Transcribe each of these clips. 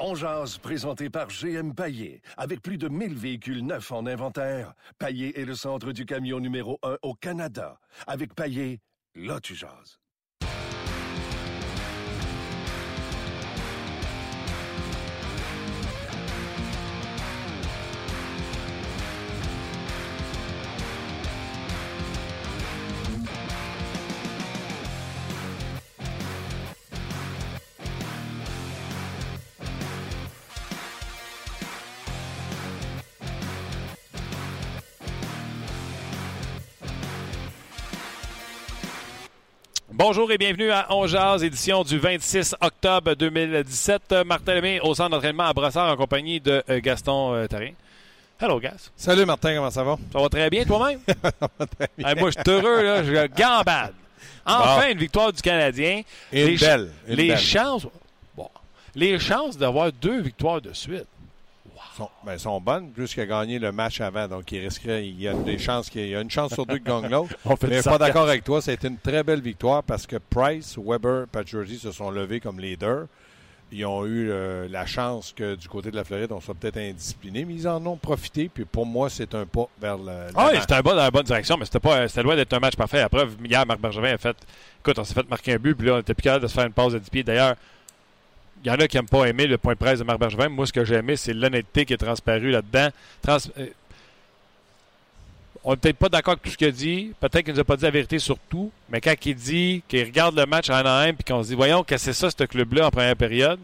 On jase, présenté par GM Paillé. Avec plus de 1000 véhicules neufs en inventaire, Paillé est le centre du camion numéro 1 au Canada. Avec Paillé, là tu. Bonjour et bienvenue à On Jazz, édition du 26 octobre 2017. Euh, Martin Lemay au centre d'entraînement à Brossard en compagnie de euh, Gaston euh, Tarien. Hello, Gas. Salut Martin, comment ça va? Ça va très bien toi-même? Hey, moi, je suis heureux, là. Je gambade. Enfin, Bon. une victoire du Canadien. Une les, belle, les belle. chances. Bon. Les chances d'avoir deux victoires de suite. Sont, ben, sont bonnes, plus qu'il a gagné le match avant. Donc, il risquerait, il y a des chances qu'il y a une chance sur deux qu'il gagne l'autre. Mais je suis pas d'accord avec toi. Ça a été une très belle victoire parce que Price, Weber, Pacioretty se sont levés comme leaders. Ils ont eu euh, la chance que du côté de la Floride, on soit peut-être indiscipliné, mais ils en ont profité. Puis pour moi, c'est un pas vers le. Ah oui, c'était un pas dans la bonne direction, mais c'était pas c'était loin d'être un match parfait. La preuve, hier, Marc Bergevin a fait. Écoute, on s'est fait marquer un but, puis là, on était plus capable de se faire une pause de 10 pieds. D'ailleurs, il y en a qui n'aiment pas aimer le point de presse de Marc Bergevin. Moi, ce que j'ai aimé, c'est l'honnêteté qui est transparue là-dedans. Euh, on n'est peut-être pas d'accord avec tout ce qu'il a dit. Peut-être qu'il nous a pas dit la vérité sur tout. Mais quand il dit qu'il regarde le match à Anaheim puis qu'on se dit, voyons, c'est ça, ce club-là, en première période,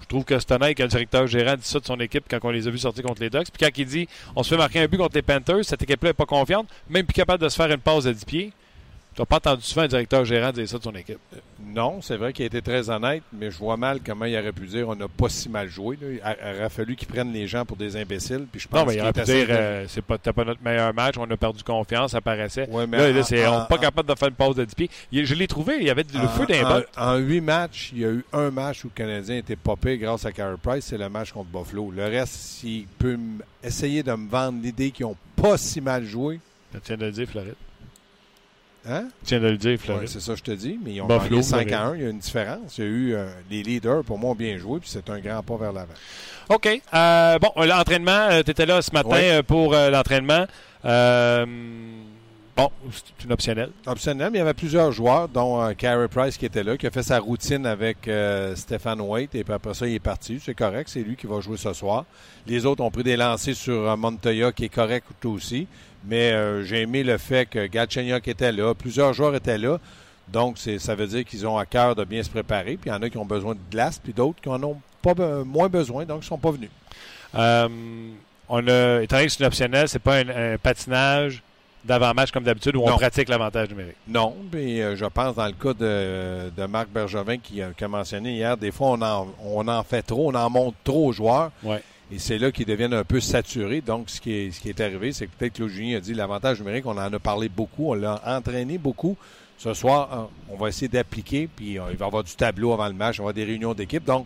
je trouve que c'est honnête que le directeur gérant dit ça de son équipe quand on les a vus sortir contre les Ducks. Puis quand il dit, on se fait marquer un but contre les Panthers, cette équipe-là n'est pas confiante, même plus capable de se faire une pause à 10 pieds. Tu n'as pas entendu souvent un directeur gérant dire ça de son équipe? Non, c'est vrai qu'il a été très honnête, mais je vois mal comment il aurait pu dire on n'a pas si mal joué. là. Il a- aurait fallu qu'ils prennent les gens pour des imbéciles. Puis je pense Non, mais il qu'il aurait pu dire, euh, c'est pas, pas notre meilleur match, on a perdu confiance, ça paraissait. Ouais, mais là, là, c'est, on n'est pas en- capable de faire une pause de 10 pieds. Il- je l'ai trouvé, il y avait le En- feu d'un en, huit matchs, il y a eu un match où le Canadien était popé grâce à Carey Price, c'est le match contre Buffalo. Le reste, s'il peut essayer de me vendre l'idée qu'ils n'ont pas si mal joué, Tu viens de le dire, Floride. Hein? Tu viens de le dire, Ouais, Floride. c'est ça que je te dis, mais ils ont Buffalo, gagné 5 Floride. à 1. Il y a une différence. Il y a eu euh, les leaders, pour moi, ont bien joué, puis c'est un grand pas vers l'avant. OK. Euh, bon, l'entraînement, tu étais là ce matin Oui. euh, pour euh, l'entraînement. Euh, bon, c'est une optionnelle. Optionnel, mais il y avait plusieurs joueurs, dont euh, Carey Price qui était là, qui a fait sa routine avec euh, Stéphane White, et puis après ça, il est parti. C'est correct, c'est lui qui va jouer ce soir. Les autres ont pris des lancers sur euh, Montoya, qui est correct aussi. Mais euh, j'ai aimé le fait que Galchenyuk était là, plusieurs joueurs étaient là. Donc, ça veut dire qu'ils ont à cœur de bien se préparer. Puis il y en a qui ont besoin de glace, puis d'autres qui en ont pas moins besoin, donc ils ne sont pas venus. Euh, on a, étant donné que c'est une optionnelle, c'est pas un, un patinage d'avant-match comme d'habitude où on pratique l'avantage numérique? Non, mais euh, je pense dans le cas de, de Marc Bergevin qui, a- qui a mentionné hier, des fois on en, on en fait trop, on en monte trop aux joueurs. Ouais. Et c'est là qu'ils deviennent un peu saturés. Donc, ce qui est, ce qui est arrivé, c'est que peut-être Claude Julien a dit l'avantage numérique, on en a parlé beaucoup, on l'a entraîné beaucoup. Ce soir, on va essayer d'appliquer, puis euh, il va y avoir du tableau avant le match, il va avoir des réunions d'équipe. Donc,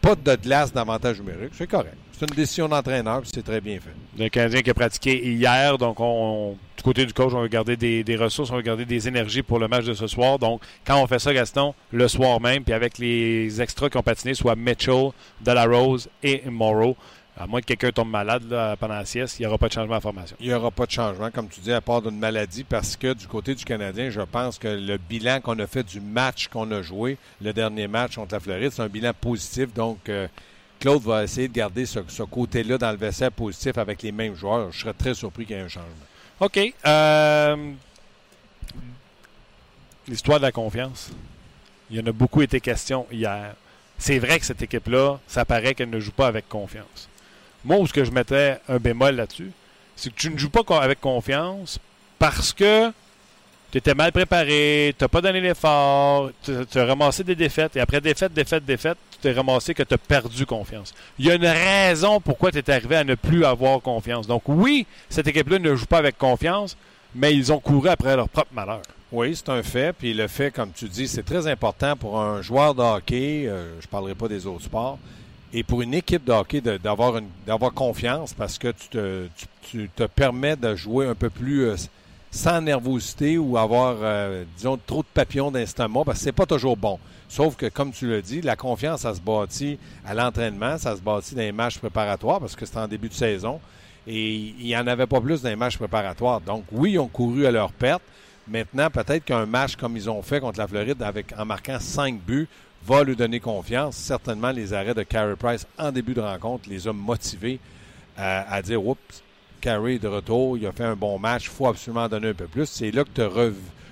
pas de glace d'avantage numérique, c'est correct. C'est une décision d'entraîneur, puis c'est très bien fait. Le Canadien qui a pratiqué hier, donc on, on- du côté du coach, on va garder des, des ressources, on va garder des énergies pour le match de ce soir. Donc, quand on fait ça, Gaston, le soir même, puis avec les extras qui ont patiné, soit Mitchell, Delarose et Morrow, à moins que quelqu'un tombe malade là, pendant la sieste, il n'y aura pas de changement en formation. Il n'y aura pas de changement, comme tu dis, à part d'une maladie, parce que du côté du Canadien, je pense que le bilan qu'on a fait du match qu'on a joué, le dernier match contre la Floride, c'est un bilan positif. Donc, euh, Claude va essayer de garder ce, côté-là dans le vestiaire positif avec les mêmes joueurs. Je serais très surpris qu'il y ait un changement. OK. euh, L'histoire de la confiance. Il y en a beaucoup été question hier. C'est vrai que cette équipe-là, ça paraît qu'elle ne joue pas avec confiance. Moi, où ce que je mettais un bémol là-dessus, c'est que tu ne joues pas avec confiance parce que tu étais mal préparé, tu n'as pas donné l'effort, tu as ramassé des défaites, et après défaite, défaite, défaite, tu t'es ramassé que tu as perdu confiance. Il y a une raison pourquoi tu es arrivé à ne plus avoir confiance. Donc oui, cette équipe-là ne joue pas avec confiance, mais ils ont couru après leur propre malheur. Oui, c'est un fait. Puis le fait, comme tu dis, c'est très important pour un joueur de hockey. euh, je ne parlerai pas des autres sports. Et pour une équipe de hockey, d'avoir confiance parce que tu te, tu te permets de jouer un peu plus euh, sans nervosité ou avoir, euh, disons, trop de papillons d'instant parce que c'est pas toujours bon. Sauf que, comme tu l'as dit, la confiance, ça se bâtit à l'entraînement, ça se bâtit dans les matchs préparatoires parce que c'est en début de saison. Et il n'y en avait pas plus dans les matchs préparatoires. Donc, oui, ils ont couru à leur perte. Maintenant, peut-être qu'un match comme ils ont fait contre la Floride en marquant cinq buts va lui donner confiance. Certainement, les arrêts de Carey Price en début de rencontre les ont motivés à, à dire Oups, Carey de retour, il a fait un bon match, il faut absolument donner un peu plus. C'est là que tu as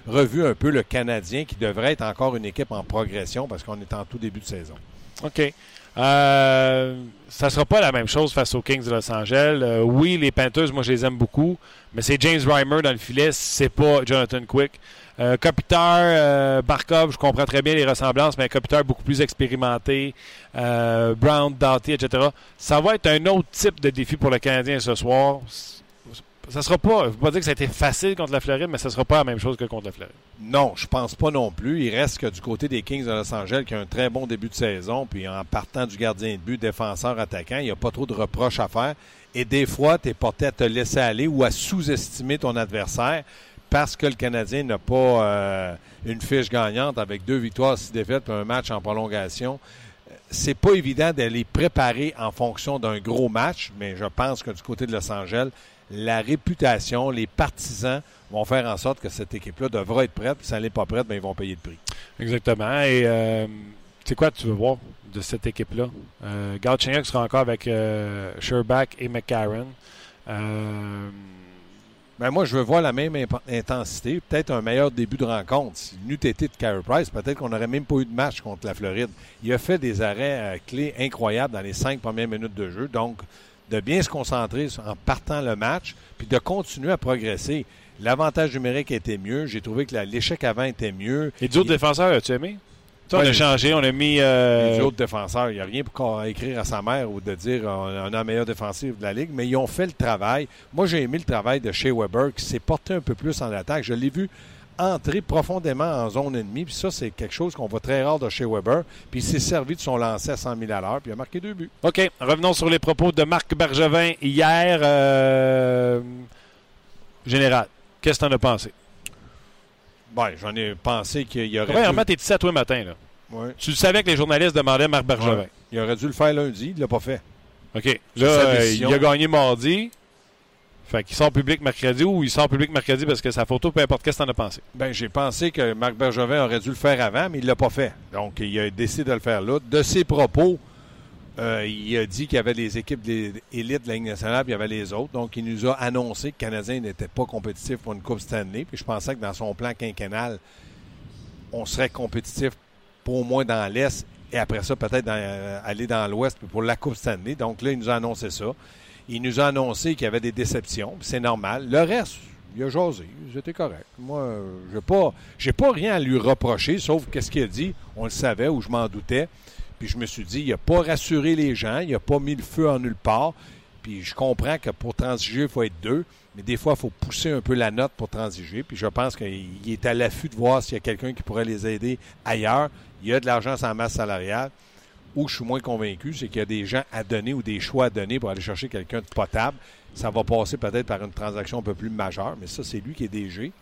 revu, un peu le Canadien qui devrait être encore une équipe en progression parce qu'on est en tout début de saison. OK. Euh, ça sera pas la même chose face aux Kings de Los Angeles. Euh, oui, les Panthers, moi, je les aime beaucoup, mais c'est James Reimer dans le filet, c'est pas Jonathan Quick. Euh, euh, Barkov, je comprends très bien les ressemblances, mais Kopitar beaucoup plus expérimenté, euh, Brown, Doughty, etc. Ça va être un autre type de défi pour le Canadien ce soir ça sera pas, je veux pas dire que ça a été facile contre la Floride, mais ça ne sera pas la même chose que contre la Floride. Non, je pense pas non plus. Il reste que du côté des Kings de Los Angeles, qui a un très bon début de saison, puis en partant du gardien de but, défenseur, attaquant, il n'y a pas trop de reproches à faire. Et des fois, tu es porté à te laisser aller ou à sous-estimer ton adversaire parce que le Canadien n'a pas euh, une fiche gagnante avec deux victoires, six défaites, puis un match en prolongation c'est pas évident d'aller préparer en fonction d'un gros match, mais je pense que du côté de Los Angeles, la réputation, les partisans vont faire en sorte que cette équipe-là devra être prête. Si elle n'est pas prête, bien, ils vont payer le prix. Exactement. Et euh, c'est quoi tu veux voir de cette équipe-là? Euh, sera encore avec euh, Sherbach et McCarron. Euh, ben moi, je veux voir la même intensité, peut-être un meilleur début de rencontre. Si n'eût été de Carey Price, peut-être qu'on n'aurait même pas eu de match contre la Floride. Il a fait des arrêts clés incroyables dans les cinq premières minutes de jeu. Donc, de bien se concentrer en partant le match, puis de continuer à progresser. L'avantage numérique était mieux. J'ai trouvé que l'échec avant était mieux. Et d'autres défenseurs, as-tu aimé? On a changé, on a mis. Euh... Les autres défenseurs, il n'y a rien pour écrire à sa mère ou de dire on a la meilleure défensive de la Ligue, mais ils ont fait le travail. Moi, j'ai aimé le travail de Shea Weber qui s'est porté un peu plus en attaque. Je l'ai vu entrer profondément en zone ennemie. Puis ça, c'est quelque chose qu'on voit très rare de chez Weber. Puis il s'est servi de son lancer à 100 000 à l'heure, puis il a marqué deux buts. OK. Revenons sur les propos de Marc Bergevin hier. Euh, général, qu'est-ce que tu en as pensé? Ben, j'en ai pensé qu'il y aurait. Premièrement, tu es toi matin. Là? Tu savais que les journalistes demandaient Marc Bergevin. Il aurait dû le faire lundi, il ne l'a pas fait. OK. Là, euh, il a gagné mardi. Fait qu'il sort public mercredi ou il sort public mercredi parce que sa photo, peu importe, qu'est-ce que t'en as pensé? Ben, j'ai pensé que Marc Bergevin aurait dû le faire avant, mais il l'a pas fait. Donc, il a décidé de le faire là. De ses propos, euh, il a dit qu'il y avait des équipes d'élites de la Ligue nationale, puis il y avait les autres. Donc, il nous a annoncé que le Canadien n'était pas compétitif pour une Coupe Stanley. Puis je pensais que dans son plan quinquennal, on serait compétitif pour au moins dans l'Est et après ça, peut-être euh, aller dans l'Ouest pour la Coupe Stanley. Donc là, il nous a annoncé ça. Il nous a annoncé qu'il y avait des déceptions. C'est normal. Le reste, il a jasé. C'était correct. Moi, je n'ai pas, pas rien à lui reprocher, sauf qu'est-ce qu'il a dit. On le savait ou je m'en doutais. Puis je me suis dit, il n'a pas rassuré les gens. Il n'a pas mis le feu en nulle part. Puis je comprends que pour transiger, il faut être deux. Mais des fois, il faut pousser un peu la note pour transiger. Puis je pense qu'il est à l'affût de voir s'il y a quelqu'un qui pourrait les aider ailleurs. Il y a de l'argent sans masse salariale où je suis moins convaincu, c'est qu'il y a des gens à donner ou des choix à donner pour aller chercher quelqu'un de potable. Ça va passer peut-être par une transaction un peu plus majeure, mais ça, c'est lui qui est DG.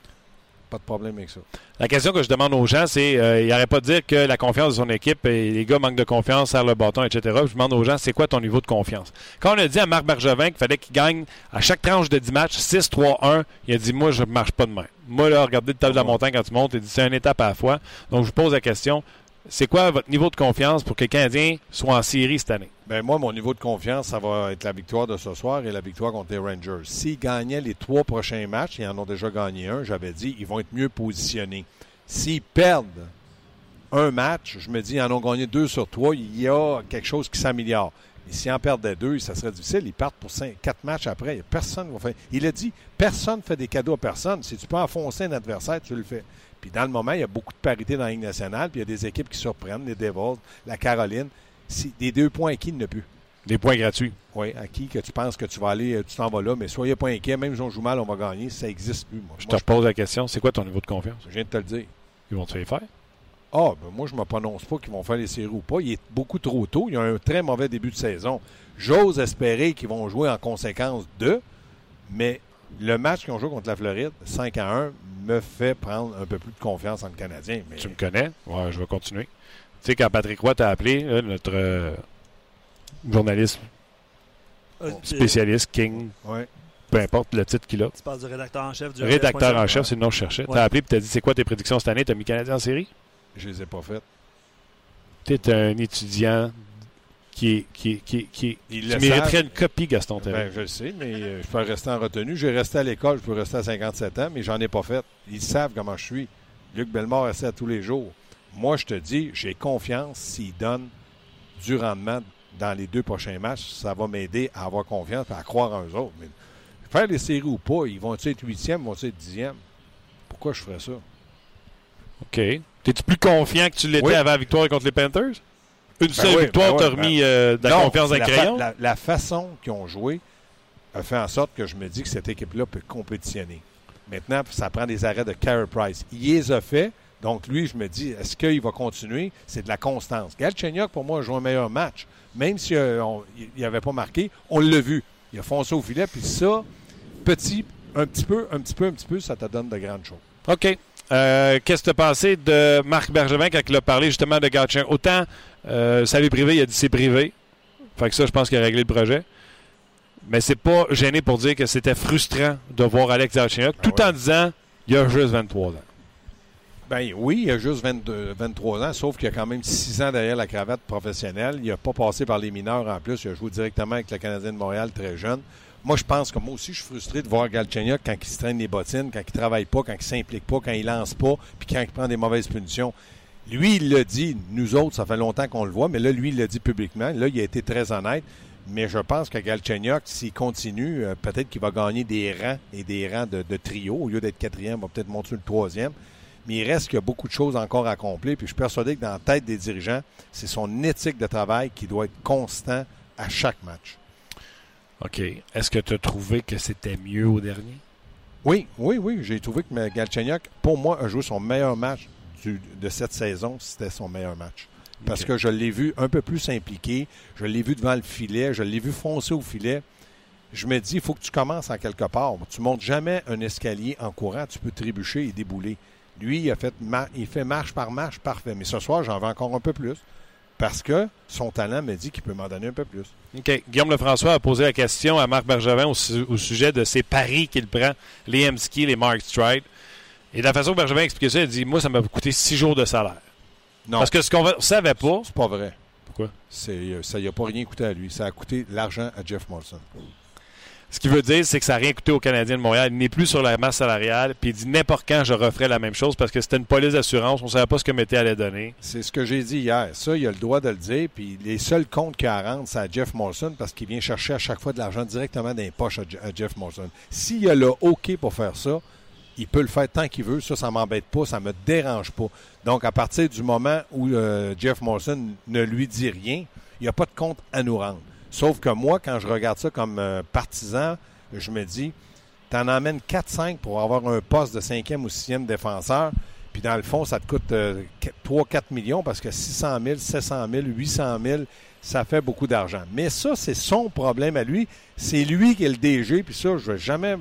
Pas de problème avec ça. La question que je demande aux gens, c'est euh, il n'arrête pas de dire que la confiance de son équipe et les gars manquent de confiance, serrent le bâton, etc. Je demande aux gens, c'est quoi ton niveau de confiance? Quand on a dit à Marc Bergevin qu'il fallait qu'il gagne à chaque tranche de 10 matchs 6-3-1, il a dit Moi, je ne marche pas de main. Moi, là, regardez le table de la montagne quand tu montes, il dit c'est une étape à la fois. Donc, je vous pose la question c'est quoi votre niveau de confiance pour que les Canadiens soient en série cette année? Bien, moi, mon niveau de confiance, ça va être la victoire de ce soir et la victoire contre les Rangers. S'ils gagnaient les trois prochains matchs, ils en ont déjà gagné un, j'avais dit, ils vont être mieux positionnés. S'ils perdent un match, je me dis, ils en ont gagné deux sur trois, il y a quelque chose qui s'améliore. Mais s'ils en perdaient deux, ça serait difficile. Ils partent pour quatre matchs après. Personne va faire. Il a dit, personne ne fait des cadeaux à personne. Si tu peux enfoncer un adversaire, tu le fais. Puis dans le moment, il y a beaucoup de parité dans la Ligue nationale, puis il y a des équipes qui surprennent, les Devils, la Caroline. Si, des deux points acquis, il ne plus. Des points gratuits. Oui, acquis que tu penses que tu vas aller, euh, tu t'en vas là, mais soyez pas inquiet, même si on joue mal, on va gagner, ça n'existe plus. Moi. Je te pose la question, c'est quoi ton niveau de confiance? Je viens de te le dire. Ils vont te les faire? Ah, ben moi, je ne me prononce pas qu'ils vont faire les séries ou pas. Il est beaucoup trop tôt. Il y a un très mauvais début de saison. J'ose espérer qu'ils vont jouer en conséquence de, mais Le match qu'ils ont joué contre la Floride, 5 à 1, me fait prendre un peu plus de confiance en le Canadien. Mais... Tu me connais? Ouais, je vais continuer. Tu sais, quand Patrick Roy t'a appelé, là, notre euh, journaliste Euh, spécialiste, King, Ouais. peu importe le titre qu'il a. Tu parles du rédacteur en chef du Rédacteur en chef, c'est le nom que je cherchais. Ouais. T'as appelé et t'as dit c'est quoi tes prédictions cette année? T'as mis Canadien en série? Je les ai pas faites. T'es un étudiant qui. Qui, qui, qui, savent. une copie, Gaston Terrain. Ben, je le sais, mais euh, je peux rester en retenue. J'ai resté à l'école, je peux rester à 57 ans, mais j'en ai pas fait. Ils savent comment je suis. Luc Bellemare essaie à tous les jours. Moi, je te dis, j'ai confiance s'il donne du rendement dans les deux prochains matchs. Ça va m'aider à avoir confiance et à croire en eux autres. Mais faire les séries ou pas, ils vont être huitième, ils vont être dixième. Pourquoi je ferais ça? OK. T'es-tu plus confiant que tu l'étais Oui. avant la victoire contre les Panthers? Une seule oui, victoire ben t'a remis euh, de la Non, confiance le la, fa- crayon? la- la façon qu'ils ont joué a fait en sorte que je me dis que cette équipe-là peut compétitionner. Maintenant, ça prend des arrêts de Carey Price. Il les a fait. Donc, lui, je me dis, est-ce qu'il va continuer? C'est de la constance. Galchenyuk, pour moi, a joué un meilleur match. Même s'il n'avait pas marqué, on l'a vu. Il a foncé au filet. Puis ça, petit, un petit peu, un petit peu, un petit peu, ça te donne de grandes choses. OK. Euh, Qu'est-ce que tu as pensé de Marc Bergevin quand il a parlé justement de Gatchin? Autant, euh, salut privé, il a dit c'est privé. Fait que ça, je pense qu'il a réglé le projet. Mais c'est pas gêné pour dire que c'était frustrant de voir Alex Galchenyuk, tout ouais. en disant il a juste 23 ans. Ben oui, il a juste 22, 23 ans, sauf qu'il a quand même 6 ans derrière la cravate professionnelle. Il n'a pas passé par les mineurs en plus. Il a joué directement avec le Canadien de Montréal très jeune. Moi, je pense que moi aussi, je suis frustré de voir Galchenyuk quand il se traîne les bottines, quand il travaille pas, quand il s'implique pas, quand il lance pas, puis quand il prend des mauvaises punitions. Lui, il l'a dit. Nous autres, ça fait longtemps qu'on le voit, mais là, lui, il l'a dit publiquement. Là, il a été très honnête. Mais je pense que Galchenyuk, s'il continue, euh, peut-être qu'il va gagner des rangs et des rangs de, de trio. Au lieu d'être quatrième, il va peut-être monter le troisième. Mais il reste qu'il y a beaucoup de choses encore à accomplir. Puis je suis persuadé que dans la tête des dirigeants, c'est son éthique de travail qui doit être constant à chaque match. OK. Est-ce que tu as trouvé que c'était mieux au dernier? Oui, oui, oui. J'ai trouvé que Galchenyuk, pour moi, a joué son meilleur match du- de cette saison. C'était son meilleur match. Parce que je l'ai vu un peu plus impliqué. Je l'ai vu devant le filet. Je l'ai vu foncer au filet. Je me dis, il faut que tu commences en quelque part. Tu montes jamais un escalier en courant. Tu peux trébucher et débouler. Lui, il a fait, il fait marche par marche parfait. Mais ce soir, j'en veux encore un peu plus. Parce que son talent me dit qu'il peut m'en donner un peu plus. OK. Guillaume Lefrançois a posé la question à Marc Bergevin au, su- au sujet de ses paris qu'il prend, les Hemsky, les Mark Stride. Et de la façon que Bergevin a expliqué ça, il a dit Moi, ça m'a coûté six jours de salaire. Non, Parce que ce qu'on ne savait pas. c'est pas vrai. Pourquoi? C'est, euh, ça n'a pas rien coûté à lui. Ça a coûté l'argent à Jeff Molson. Ce qu'il veut dire, c'est que ça n'a rien coûté aux Canadiens de Montréal. Il n'est plus sur la masse salariale. Puis il dit n'importe quand, je referai la même chose parce que c'était une police d'assurance. On ne savait pas ce que Mété allait donner. C'est ce que j'ai dit hier. Ça, il a le droit de le dire. Puis les seuls comptes qu'il a à rendre, c'est à Jeff Molson parce qu'il vient chercher à chaque fois de l'argent directement dans les poches à, Je- à Jeff Molson. S'il a le OK pour faire ça, il peut le faire tant qu'il veut. Ça, ça m'embête pas, ça me dérange pas. Donc, à partir du moment où euh, Jeff Molson ne lui dit rien, il n'y a pas de compte à nous rendre. Sauf que moi, quand je regarde ça comme euh, partisan, je me dis, t'en emmènes 4-5 pour avoir un poste de cinquième ou sixième défenseur. Puis dans le fond, ça te coûte euh, 3-4 millions parce que 600 000, 700 000, 800 000, ça fait beaucoup d'argent. Mais ça, c'est son problème à lui. C'est lui qui est le DG. Puis ça, je ne vais jamais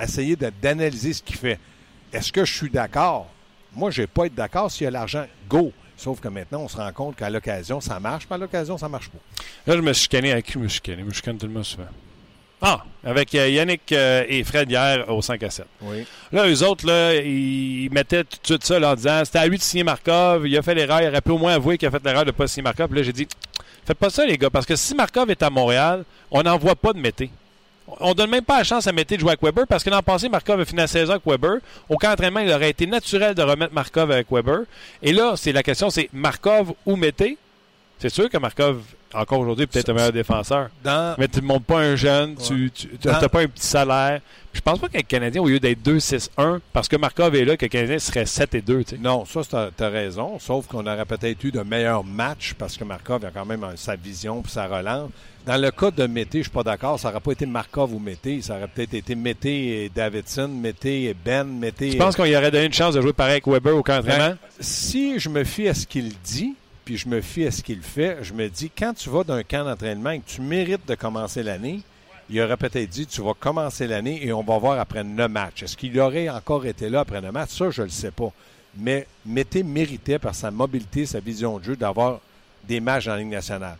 essayer d'analyser ce qu'il fait. Est-ce que je suis d'accord? Moi, je vais pas être d'accord s'il y a l'argent. Go! Sauf que maintenant, on se rend compte qu'à l'occasion, ça marche, puis à l'occasion, ça marche pas. Là, je me suis chicané avec qui je me suis chicané? Je me chicane tellement souvent. Ah, avec euh, Yannick euh, et Fred hier au 5 à 7. Oui. Là, eux autres, là, ils mettaient tout de suite ça là, en disant c'était à lui de signer Markov. Il a fait l'erreur. Il aurait pu au moins avouer qu'il a fait l'erreur de ne pas signer Markov. Puis là, j'ai dit faites pas ça, les gars, parce que si Markov est à Montréal, on n'envoie pas de Mété. On donne même pas la chance à Mété de jouer avec Weber parce que l'an passé, Markov a fini à 16 ans avec Weber. Au camp d'entraînement, il aurait été naturel de remettre Markov avec Weber. Et là, c'est la question, c'est Markov ou Mété? C'est sûr que Markov, encore aujourd'hui, peut-être un meilleur défenseur. Dans, Mais tu ne montes pas un jeune, tu n'as Dans- pas un petit salaire. Puis je pense pas qu'un Canadien, au lieu d'être 2-6-1, parce que Markov est là, que le Canadien serait 7 et 2. tu sais. Non, ça, tu as, raison. Sauf qu'on aurait peut-être eu de meilleurs matchs parce que Markov a quand même sa vision puis sa relance. Dans le cas de Mété, je suis pas d'accord. Ça n'aurait pas été Markov ou Mété. Ça aurait peut-être été Mété et Davidson, Mété et Ben, Mété. Tu penses qu'on y aurait donné une chance de jouer pareil avec Weber au camp d'entraînement? Ben, si je me fie à ce qu'il dit, puis je me fie à ce qu'il fait, je me dis, quand tu vas d'un camp d'entraînement que tu mérites de commencer l'année, il aurait peut-être dit tu vas commencer l'année et on va voir après neuf matchs. Est-ce qu'il aurait encore été là après neuf matchs? Ça, je ne le sais pas. Mais Mété méritait par sa mobilité, sa vision de jeu d'avoir des matchs en Ligue nationale.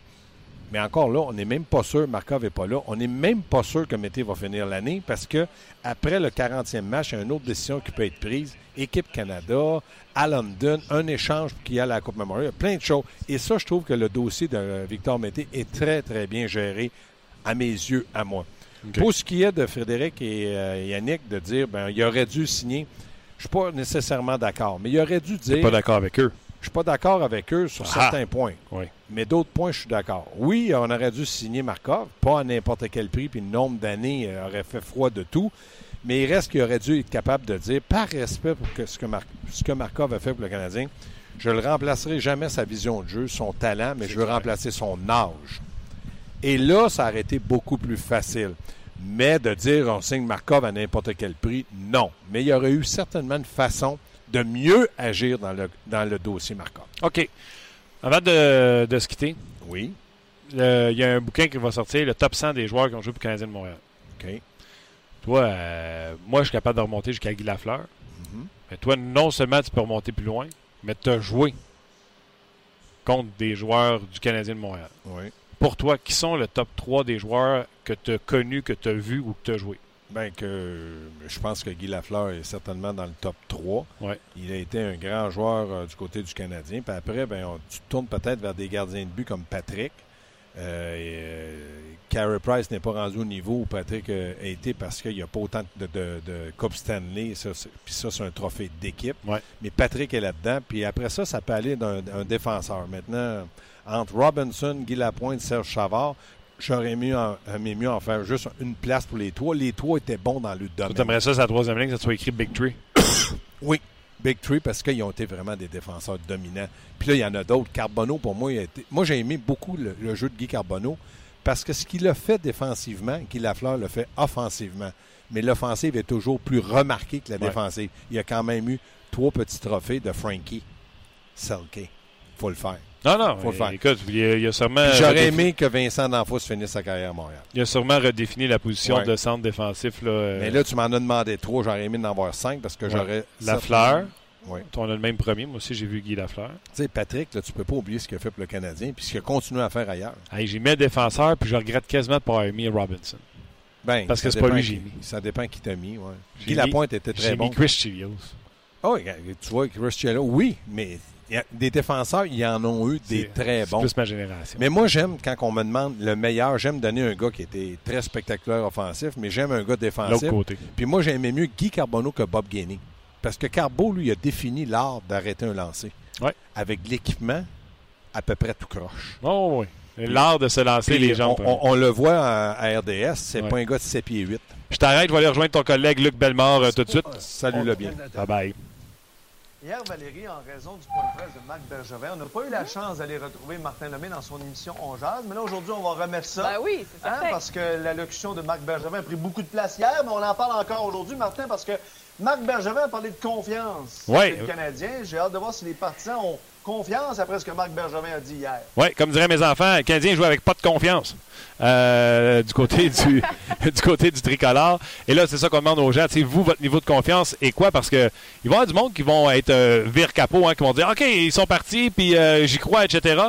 Mais encore là, on n'est même pas sûr, Markov n'est pas là, on n'est même pas sûr que Mété va finir l'année parce que après le 40e match, il y a une autre décision qui peut être prise. Équipe Canada, à London, un échange qui a à la Coupe Memorial, plein de choses. Et ça, je trouve que le dossier de Victor Mété est très, très bien géré à mes yeux, à moi. Pour ce qui est de Frédéric et euh, Yannick, de dire, ben, il aurait dû signer, je ne suis pas nécessairement d'accord, mais il aurait dû dire, pas d'accord avec eux. Je suis pas d'accord avec eux sur Ah. certains points. Oui. Mais d'autres points, je suis d'accord. Oui, on aurait dû signer Markov, pas à n'importe quel prix, puis le nombre d'années euh, aurait fait froid de tout. Mais il reste qu'il aurait dû être capable de dire, par respect pour que ce, que Mar- ce que Markov a fait pour le Canadien, je ne le remplacerai jamais sa vision de jeu, son talent, mais je veux remplacer son âge. Et là, ça aurait été beaucoup plus facile. Mais de dire on signe Markov à n'importe quel prix, non. Mais il y aurait eu certainement une façon de mieux agir dans le, dans le dossier Markov. OK. Avant de, de se quitter, Oui. il y a un bouquin qui va sortir, le top 100 des joueurs qui ont joué pour le Canadien de Montréal. OK. Toi, euh, moi, je suis capable de remonter jusqu'à Guy Lafleur. Mhm. Mais toi, non seulement tu peux remonter plus loin, mais tu as joué contre des joueurs du Canadien de Montréal. Oui. Pour toi, qui sont le top 3 des joueurs que tu as connus, que tu as vus ou que tu as joué? Ben que je pense que Guy Lafleur est certainement dans le top 3. Ouais. Il a été un grand joueur euh, du côté du Canadien. Puis après, ben, on- tu tournes peut-être vers des gardiens de but comme Patrick. Euh, et, euh, Carey Price n'est pas rendu au niveau où Patrick euh, a été parce qu'il n'y a pas autant de, de, de Coupe Stanley. Ça, Puis ça, c'est un trophée d'équipe. Ouais. Mais Patrick est là-dedans. Puis après ça, ça peut aller d'un un défenseur. Maintenant, entre Robinson, Guy Lapointe, Serge Chavard, j'aurais mieux en, aimé mieux en faire juste une place pour les trois. Les trois étaient bons dans le Tu domaine. aimerais ça, c'est la troisième ligne, que ça soit écrit Big Tree. Oui, Big Three parce qu'ils ont été vraiment des défenseurs dominants. Puis là, il y en a d'autres. Carbonneau, pour moi, il a été... moi j'ai aimé beaucoup le, le jeu de Guy Carbonneau parce que ce qu'il a fait défensivement, Guy Lafleur le fait offensivement. Mais l'offensive est toujours plus remarquée que la Ouais. défensive. Il y a quand même eu trois petits trophées de Frankie Selke. faut le faire. Non, non, Faut le faire. écoute, il y a, il y a sûrement J'aurais aimé que Vincent D'Anfos finisse sa carrière à Montréal. il a sûrement redéfini la position Ouais. de centre défensif. Là, euh, Mais là, tu m'en as demandé trois. J'aurais aimé d'en avoir cinq parce que Ouais. j'aurais... Lafleur. Oui. on a le même premier. Moi aussi, j'ai vu Guy Lafleur. Tu sais, Patrick, là, tu peux pas oublier ce qu'il a fait pour le Canadien puis ce qu'il a continué à faire ailleurs. Hey, j'ai mis un défenseur, puis je regrette quasiment de pas avoir mis Robinson. Ben, Parce que c'est pas lui qui- j'ai mis. Ça dépend qui t'a mis, ouais. J'ai Guy Lapointe était très J'ai bon. mis Chris Chilios. Oh, regarde, tu vois, Chris Cielo, oui, mais des défenseurs, il y en ont eu des très c'est bons. plus ma génération. Mais moi, j'aime, quand on me demande le meilleur, j'aime donner un gars qui était très spectaculaire offensif, mais j'aime un gars L'autre défensif. côté. Puis moi, j'aimais mieux Guy Carbonneau que Bob Gainey. Parce que Carbo, lui, a défini l'art d'arrêter un lancer. Ouais. Avec l'équipement à peu près tout croche. Oh, oui. L'art de se lancer les jambes. on, on- on le voit à, à RDS, c'est Ouais. pas un gars de 7 pieds 8. Je t'arrête, je vais aller rejoindre ton collègue Luc Bellemare euh, tout de suite. Salut-le bien. Bye bye. Hier, Valérie, en raison du point de presse de Marc Bergevin, on n'a pas eu la chance d'aller retrouver Martin Lemay dans son émission On Jazz, mais là, aujourd'hui, on va remettre ça. Ben oui, c'est Hein, certain. parce que l'allocution de Marc Bergevin a pris beaucoup de place hier, mais on en parle encore aujourd'hui, Martin, parce que Marc Bergevin a parlé de confiance chez le Canadien. J'ai hâte de voir si les partisans ont confiance après ce que Marc Bergevin a dit hier. Oui, comme diraient mes enfants, le Canadien joue avec pas de confiance euh, du côté du, du côté du tricolore. Et là, c'est ça qu'on demande aux gens. Sais, vous, votre niveau de confiance est quoi? Parce que il va y avoir du monde qui vont être euh, vire capot, hein, qui vont dire OK, ils sont partis, puis euh, j'y crois, etc.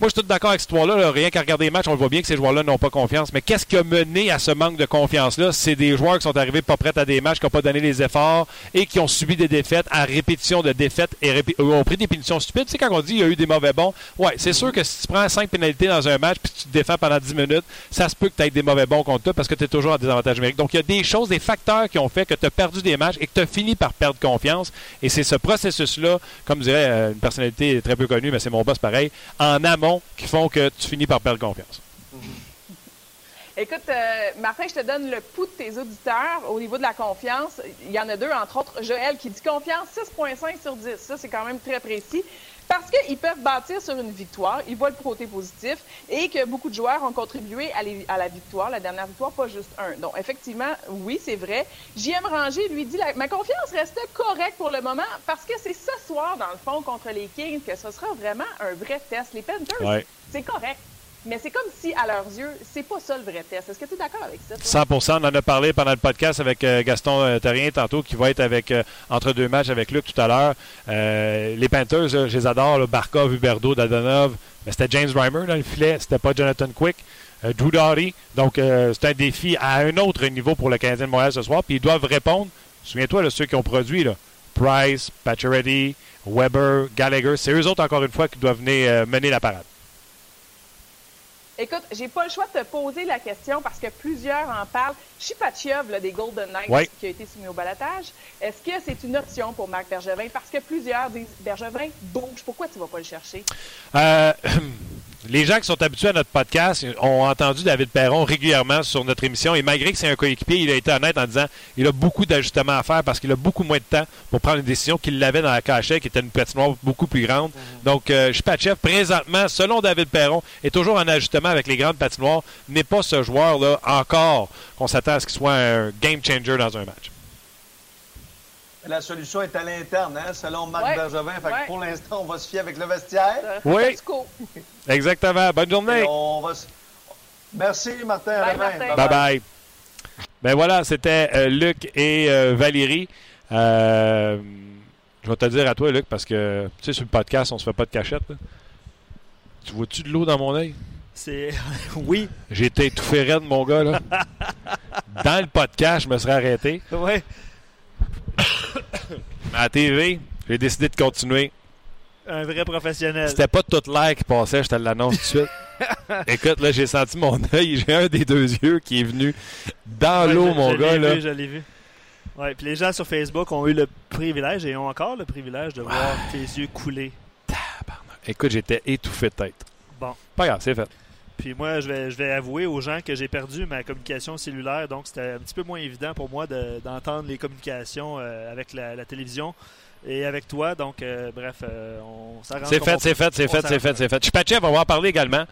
Moi, je suis tout d'accord avec cette histoire-là. là. Rien qu'à regarder les matchs, on le voit bien que ces joueurs-là n'ont pas confiance. Mais qu'est-ce qui a mené à ce manque de confiance-là? C'est des joueurs qui sont arrivés pas prêts à des matchs, qui n'ont pas donné les efforts et qui ont subi des défaites à répétition de défaites et euh, ont pris des punitions stupides. Tu sais, quand on dit qu'il y a eu des mauvais bons, ouais, c'est sûr que si tu prends cinq pénalités dans un match puis tu te défends pendant 10 minutes, ça se peut que tu aies des mauvais bons contre toi parce que tu es toujours en désavantage numérique. Donc, il y a des choses, des facteurs qui ont fait que tu as perdu des matchs et que tu as fini par perdre confiance. Et c'est ce processus-là, comme dirait euh, une personnalité très peu connue, mais c'est mon boss pareil, en amont qui font que tu finis par perdre confiance. Écoute, euh, Martin, je te donne le pouls de tes auditeurs au niveau de la confiance. Il y en a deux, entre autres, Joël qui dit confiance 6,5 sur 10. Ça, c'est quand même très précis. Parce qu'ils peuvent bâtir sur une victoire, ils voient le côté positif et que beaucoup de joueurs ont contribué à, les- à la victoire, la dernière victoire, pas juste un. Donc, effectivement, oui, c'est vrai. JM Ranger lui dit la- ma confiance reste correcte pour le moment parce que c'est ce soir, dans le fond, contre les Kings, que ce sera vraiment un vrai test. Les Panthers, Ouais. c'est correct. Mais c'est comme si, à leurs yeux, c'est pas ça le vrai test. Est-ce que tu es d'accord avec ça? toi? 100 On en a parlé pendant le podcast avec euh, Gaston euh, tantôt, qui va être avec euh, entre deux matchs avec Luc tout à l'heure. Euh, les Panthers, là, je les adore. Barkov, Huberdo, Dadonov. Mais c'était James Reimer dans le filet. C'était pas Jonathan Quick. Euh, Drew Doughty. Donc, euh, c'est un défi à un autre niveau pour le Canadien de Montréal ce soir. Puis ils doivent répondre. Souviens-toi, là, ceux qui ont produit, là, Price, Pacioretty, Weber, Gallagher. C'est eux autres, encore une fois, qui doivent venir euh, mener la parade. Écoute, j'ai pas le choix de te poser la question parce que plusieurs en parlent. Shipachiev, là, des Golden Knights, qui a été soumis au balatage. Est-ce que c'est une option pour Marc Bergevin? Parce que plusieurs disent Bergevin bouge. Pourquoi tu vas pas le chercher? Euh, les gens qui sont habitués à notre podcast ont entendu David Perron régulièrement sur notre émission et malgré que c'est un coéquipier, il a été honnête en disant il a beaucoup d'ajustements à faire parce qu'il a beaucoup moins de temps pour prendre une décision qu'il l'avait dans la cachette qui était une patinoire beaucoup plus grande. Donc, euh, présentement, selon David Perron, est toujours en ajustement avec les grandes patinoires, n'est pas ce joueur-là encore qu'on s'attend à ce qu'il soit un game changer dans un match. La solution est à l'interne, hein, selon Marc Ouais. Bergevin. Fait que Ouais. pour l'instant, on va se fier avec le vestiaire. Oui. Exactement. Bonne journée. On va se- Merci, Martin. Bye. Martin. Bye bye. Ben voilà, c'était euh, Luc et euh, Valérie. Euh, je vais te le dire à toi, Luc, parce que tu sais, sur le podcast, on se fait pas de cachette. là. Tu vois-tu de l'eau dans mon œil? C'est. oui. J'ai été étouffé raide, mon gars. Là. dans le podcast, je me serais arrêté. Ouais. Mais à la TV, j'ai décidé de continuer. Un vrai professionnel. C'était pas toute l'air qui passait, je te l'annonce tout de suite. Écoute, là, j'ai senti mon œil. J'ai un des deux yeux qui est venu dans Ouais, l'eau, mon gars. l'ai Là. vu, je l'ai vu. Ouais, puis les gens sur Facebook ont eu le privilège et ont encore le privilège de voir tes yeux couler. Écoute, j'étais étouffé de tête. Bon. Pas grave, c'est fait. Puis moi, je vais, je vais avouer aux gens que j'ai perdu ma communication cellulaire, donc c'était un petit peu moins évident pour moi de- d'entendre les communications euh, avec la télévision et avec toi. Donc, euh, bref, euh, on s'arrange. C'est fait, c'est fait, c'est fait, c'est fait, c'est fait. Chipachev, on va en parler également.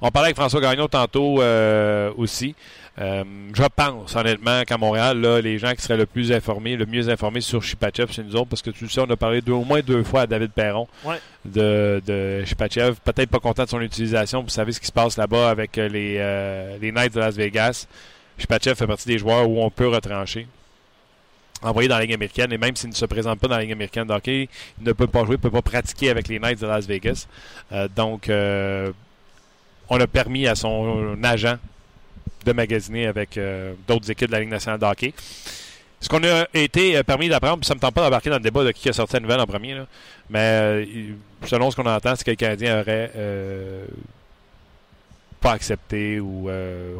On parlait avec François Gagnon tantôt euh, aussi. Je pense, honnêtement, qu'à Montréal, là, les gens qui seraient le plus informés, le mieux informés sur Chipachev, c'est nous autres, parce que tu le sais, on a parlé deux- au moins deux fois à David Perron Ouais. de, de Chipachev. Peut-être pas content de son utilisation. Vous savez ce qui se passe là-bas avec les, les Knights de Las Vegas. Chipachev fait partie des joueurs où on peut retrancher. Envoyé dans la Ligue américaine, et même s'il ne se présente pas dans la Ligue américaine de hockey, il ne peut pas jouer, il ne peut pas pratiquer avec les Knights de Las Vegas. Euh, donc, euh, on a permis à son agent de magasiner avec euh, d'autres équipes de la Ligue nationale de hockey. Ce qu'on a été permis d'apprendre, puis ça ne me tente pas d'embarquer dans le débat de qui a sorti la nouvelle en premier, mais selon ce qu'on entend, c'est que le Canadien aurait euh, pas accepté ou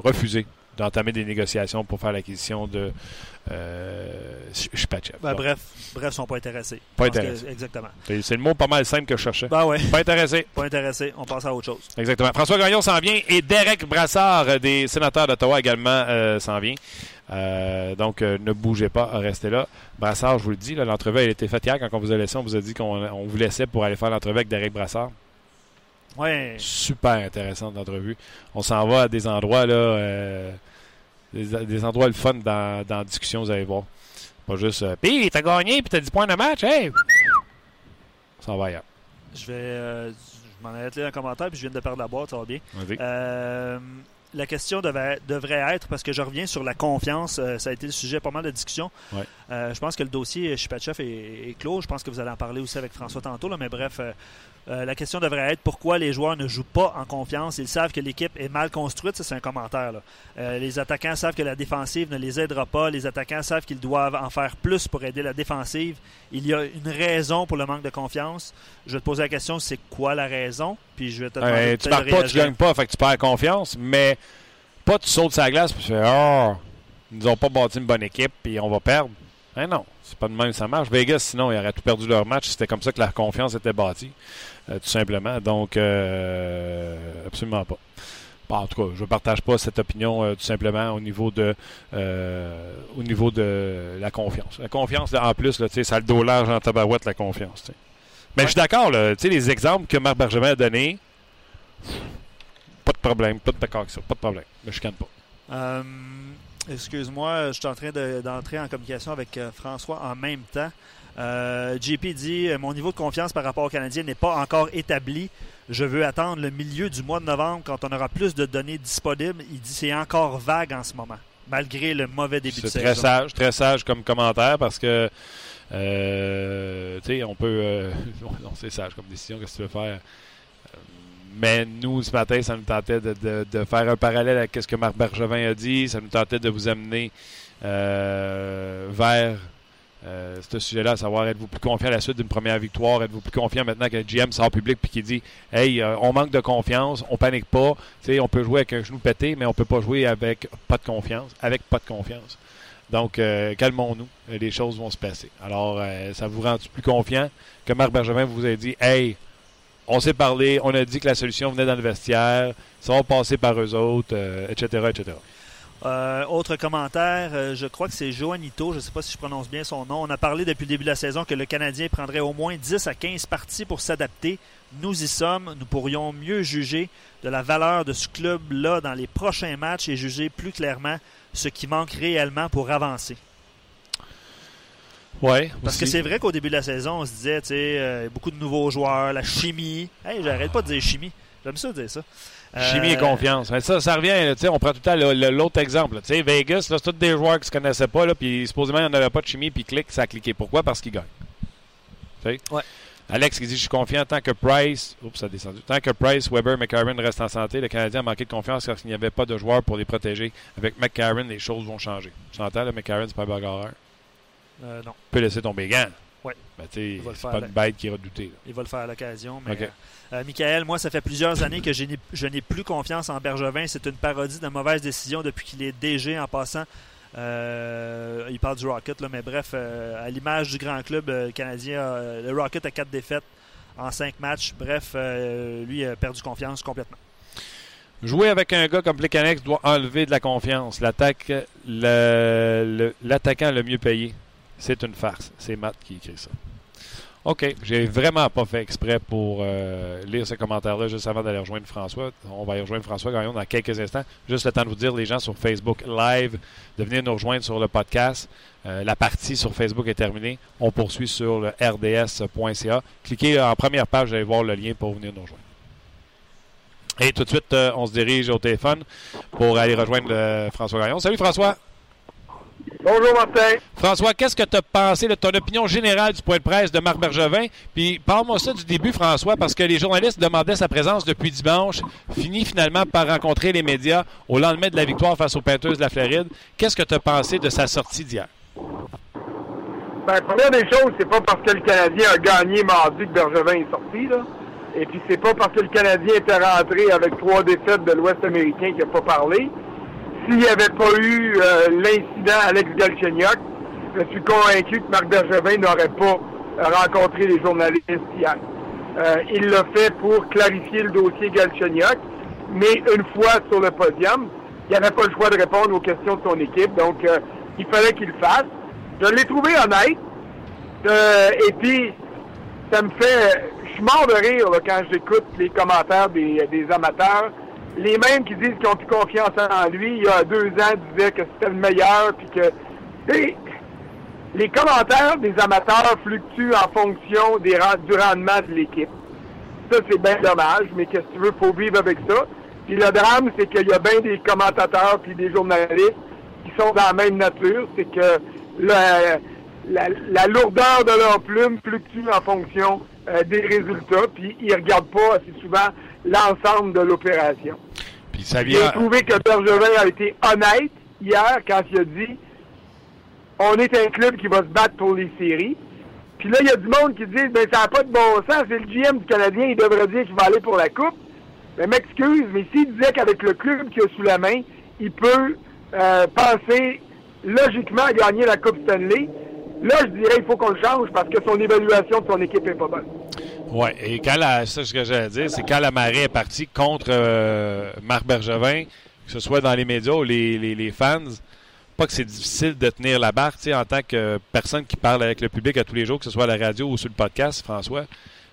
refusé d'entamer des négociations pour faire l'acquisition de euh, Shpachev. Ben, bref, bref, ils sont pas intéressés. Pas que- intéressés. exactement. c'est le mot pas mal simple que je cherchais. Ben ouais, Pas intéressé. pas intéressés. On passe à autre chose. Exactement. François Gagnon s'en vient et Derek Brassard euh, des sénateurs d'Ottawa également euh, s'en vient. Euh, donc, euh, ne bougez pas, restez là. Brassard, je vous le dis, l'entrevue a été faite hier quand on vous a laissé. On vous a dit qu'on on vous laissait pour aller faire l'entrevue avec Derek Brassard. Ouais. Super intéressante l'entrevue. On s'en va à des endroits, là, euh, des, des endroits le fun dans, dans la discussion, vous allez voir. Pas juste, euh, t'as gagné, puis t'as 10 points de match, hey! On s'en va ailleurs. Je vais. euh, je m'en ai là un commentaire, puis je viens de perdre la boîte, ça va bien. Euh, la question devait- devrait être, parce que je reviens sur la confiance, euh, ça a été le sujet pas mal de discussion. Ouais. Euh, je pense que le dossier Chipachev est, est clos. Je pense que vous allez en parler aussi avec François tantôt. Là, mais bref, euh, la question devrait être pourquoi les joueurs ne jouent pas en confiance. Ils savent que l'équipe est mal construite. Ça, c'est un commentaire. là. Euh, les attaquants savent que la défensive ne les aidera pas. Les attaquants savent qu'ils doivent en faire plus pour aider la défensive. Il y a une raison pour le manque de confiance. Je vais te poser la question, c'est quoi la raison? Puis je vais te demander Euh, tu marques pas, tu gagnes pas, fait que tu perds confiance, mais pas tu sautes sa glace puis tu fais Ah, ils nous ont pas bâti une bonne équipe puis on va perdre. Hein, non, c'est pas de même que ça marche. Vegas, sinon, ils auraient tout perdu leur match. C'était comme ça que la confiance était bâtie, euh, tout simplement. Donc, euh, absolument pas. Bon, en tout cas, je ne partage pas cette opinion euh, tout simplement au niveau de euh, au niveau de la confiance. La confiance, là, en plus, là, tu sais, ça a le dos large en tabarouette, la confiance. Mais je suis d'accord, là, tu sais, les exemples que Marc Bergevin a donnés, pas de problème, pas de d'accord avec ça, pas de problème. Mais je ne pas. Euh, Excuse-moi, je suis en train de- d'entrer en communication avec euh, François en même temps. Euh, JP dit Mon niveau de confiance par rapport aux Canadiens n'est pas encore établi. Je veux attendre le milieu du mois de novembre quand on aura plus de données disponibles. Il dit c'est encore vague en ce moment, malgré le mauvais début de C'est saison. très sage, très sage comme commentaire parce que, euh, tu sais, on peut. euh, non, c'est sage comme décision, qu'est-ce que tu veux faire? Mais nous, ce matin, ça nous tentait de, de- faire un parallèle avec ce que Marc Bergevin a dit. Ça nous tentait de vous amener euh, vers euh, ce sujet-là, à savoir êtes-vous plus confiant à la suite d'une première victoire? Êtes-vous plus confiant maintenant que le GM sort public puis qui dit Hey, euh, on manque de confiance, on panique pas, Tu sais, on peut jouer avec un genou pété, mais on peut pas jouer avec pas de confiance, avec pas de confiance. Donc, euh, calmons-nous, les choses vont se passer. Alors, ça vous rend plus confiant? Que Marc Bergevin vous a dit Hey, on s'est parlé, on a dit que la solution venait dans le vestiaire, ça va passer par eux autres, euh, etc., etc. Euh, autre commentaire, euh, je crois que c'est Joanito, je ne sais pas si je prononce bien son nom. On a parlé depuis le début de la saison que le Canadien prendrait au moins 10 à 15 parties pour s'adapter. Nous y sommes. Nous pourrions mieux juger de la valeur de ce club-là dans les prochains matchs et juger plus clairement ce qui manque réellement pour avancer. Oui, Parce que c'est vrai qu'au début de la saison, on se disait, tu sais, euh, beaucoup de nouveaux joueurs, la chimie. Hey, j'arrête pas de dire chimie. J'aime ça dire ça. Chimie et Euh, confiance. Mais ça, ça revient, là, tu sais, on prend tout le temps le- le- l'autre exemple. Tu sais, Vegas, là, c'est tous des joueurs qui se connaissaient pas, là, puis supposément, il n'y en avait pas de chimie, puis clic, ça a cliqué. Pourquoi? Parce qu'ils gagnent. Tu sais? Ouais. Alex qui dit Je suis confiant tant que Price. Oups, ça a descendu. Tant que Price, Weber, McCarron restent en santé, le Canadien a manqué de confiance parce qu'il n'y avait pas de joueurs pour les protéger. Avec McCarron, les choses vont changer. Tu entends, là, McCarron, c'est pas un bagarreur. Euh, non, Il peut laisser tomber les gants. Ouais. Ben, tu sais, Il va le c'est faire, pas une bête qui est redoutée. là. il va le faire à l'occasion. Mais, euh, euh, Michael, moi, ça fait plusieurs années que je n'ai- plus confiance en Bergevin. C'est une parodie de mauvaise décision depuis qu'il est DG en passant. Euh, il parle du Rocket, là, mais bref, euh, à l'image du grand club euh, canadien, euh, le Rocket a quatre défaites en cinq matchs. Bref, euh, lui a perdu confiance complètement. Jouer avec un gars comme Plekanec doit enlever de la confiance. L'attaque, le- le- l'attaquant le mieux payé, c'est une farce. C'est Matt qui écrit ça. OK. J'ai vraiment pas fait exprès pour euh, lire ce commentaire-là juste avant d'aller rejoindre François. On va y rejoindre François Gagnon dans quelques instants. Juste le temps de vous dire, les gens sur Facebook Live, de venir nous rejoindre sur le podcast. Euh, la partie sur Facebook est terminée. On poursuit sur le rds.ca. Cliquez en première page, vous allez voir le lien pour venir nous rejoindre. Et tout de suite, euh, on se dirige au téléphone pour aller rejoindre François Gagnon. Salut François. Bonjour Martin. François, qu'est-ce que tu as pensé de ton opinion générale du point de presse de Marc Bergevin? Puis parle-moi ça du début, François, parce que les journalistes demandaient sa présence depuis dimanche, finit finalement par rencontrer les médias au lendemain de la victoire face aux Panthers de la Floride. Qu'est-ce que tu as pensé de sa sortie d'hier? Ben, première des choses, c'est pas parce que le Canadien a gagné mardi que Bergevin est sorti, là. Et puis c'est pas parce que le Canadien était rentré avec trois défaites de l'Ouest américain qu'il n'a pas parlé. S'il n'y avait pas eu euh, l'incident Alex Galchenyuk, je suis convaincu que Marc Bergevin n'aurait pas euh, rencontré les journalistes hier. Euh, il l'a fait pour clarifier le dossier Galchenyuk, mais une fois sur le podium, il n'avait pas le choix de répondre aux questions de son équipe, donc il fallait qu'il le fasse. Je l'ai trouvé honnête, et puis ça me fait... Je suis mort de rire quand j'écoute les commentaires des amateurs. Les mêmes qui disent qu'ils ont plus confiance en lui, il y a deux ans, disaient que c'était le meilleur, puis que... les commentaires des amateurs fluctuent en fonction du rendement de l'équipe. Ça, c'est bien dommage, mais qu'est-ce que tu veux, faut vivre avec ça. Puis le drame, c'est qu'il y a bien des commentateurs puis des journalistes qui sont dans la même nature. C'est que la lourdeur de leur plume fluctue en fonction euh, des résultats, puis ils regardent pas assez souvent l'ensemble de l'opération. Puis ça J'ai trouvé que Bergevin a été honnête hier quand il a dit on est un club qui va se battre pour les séries. Puis là, il y a du monde qui dit ben ça n'a pas de bon sens, c'est le GM du Canadien, il devrait dire qu'il va aller pour la coupe. Mais m'excuse, mais s'il disait qu'avec le club qu'il a sous la main, il peut euh, penser logiquement à gagner la Coupe Stanley, là je dirais il faut qu'on le change parce que son évaluation de son équipe est pas bonne. Oui, et quand la, ça, ce que j'allais dire, c'est quand la marée est partie contre euh, Marc Bergevin, que ce soit dans les médias ou les, les, les fans, pas que c'est difficile de tenir la barre, tu sais, en tant que personne qui parle avec le public à tous les jours, que ce soit à la radio ou sur le podcast, François.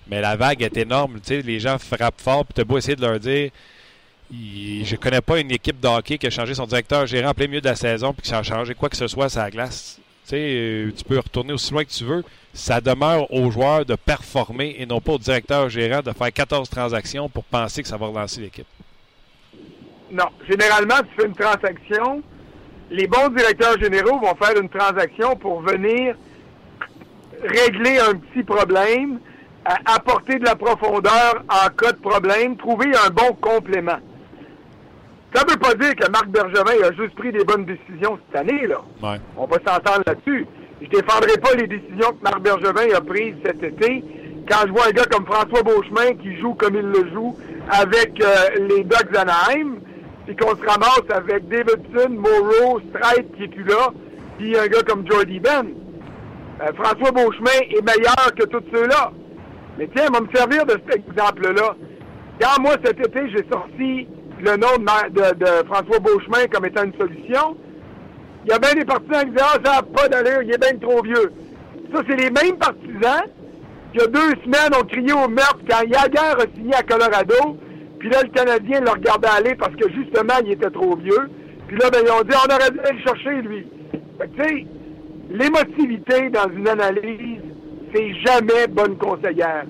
Mais la vague est énorme, tu sais, les gens frappent fort, puis tu beau essayer de leur dire, je connais pas une équipe de hockey qui a changé son directeur gérant en plein milieu de la saison, puis qui a changé quoi que ce soit à la glace. Sais, euh, tu peux retourner aussi loin que tu veux. Ça demeure aux joueurs de performer et non pas au directeur gérant de faire 14 transactions pour penser que ça va relancer l'équipe. Non. Généralement, tu fais une transaction. Les bons directeurs généraux vont faire une transaction pour venir régler un petit problème, à apporter de la profondeur en cas de problème, trouver un bon complément. Ça ne veut pas dire que Marc Bergevin a juste pris des bonnes décisions cette année, là. Ouais. On va s'entendre là-dessus. Je défendrai pas les décisions que Marc Bergevin a prises cet été. Quand je vois un gars comme François Beauchemin qui joue comme il le joue avec euh, les Ducks Anaheim, puis qu'on se ramasse avec Davidson, Moreau, Stride qui est plus là, puis un gars comme Jordy Ben. Euh, François Beauchemin est meilleur que tous ceux-là. Mais tiens, on va me servir de cet exemple-là. Quand moi, cet été, j'ai sorti le nom de, François Beauchemin comme étant une solution, il y a bien des partisans qui disent Ah, ça n'a pas d'allure, il est bien trop vieux. Ça, c'est les mêmes partisans qui, il y a deux semaines, ont crié au meurtre quand Yager a signé à Colorado. Puis là, le Canadien le regardait aller parce que justement, il était trop vieux. Puis là, ben, ils ont dit On aurait dû aller le chercher, lui. Fait que, tu sais, l'émotivité dans une analyse, c'est jamais bonne conseillère.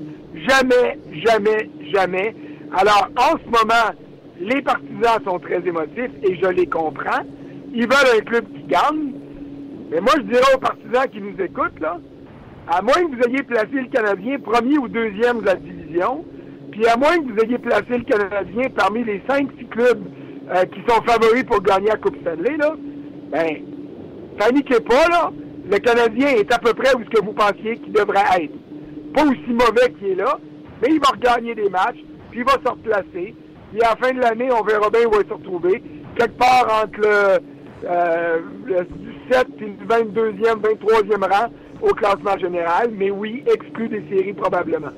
Jamais, jamais, jamais. Alors, en ce moment, les partisans sont très émotifs et je les comprends. Ils veulent un club qui gagne. Mais moi, je dirais aux partisans qui nous écoutent, là, à moins que vous ayez placé le Canadien premier ou deuxième de la division, puis à moins que vous ayez placé le Canadien parmi les cinq six clubs euh, qui sont favoris pour gagner la Coupe Stanley, là, ben, paniquez pas, là. Le Canadien est à peu près où ce que vous pensiez qu'il devrait être. Pas aussi mauvais qu'il est là, mais il va regagner des matchs, puis il va se replacer. Puis à la fin de l'année, on verra bien où il va se retrouver. Quelque part entre le, euh, le 17 et le 22e, 23e rang au classement général. Mais oui, exclu des séries probablement.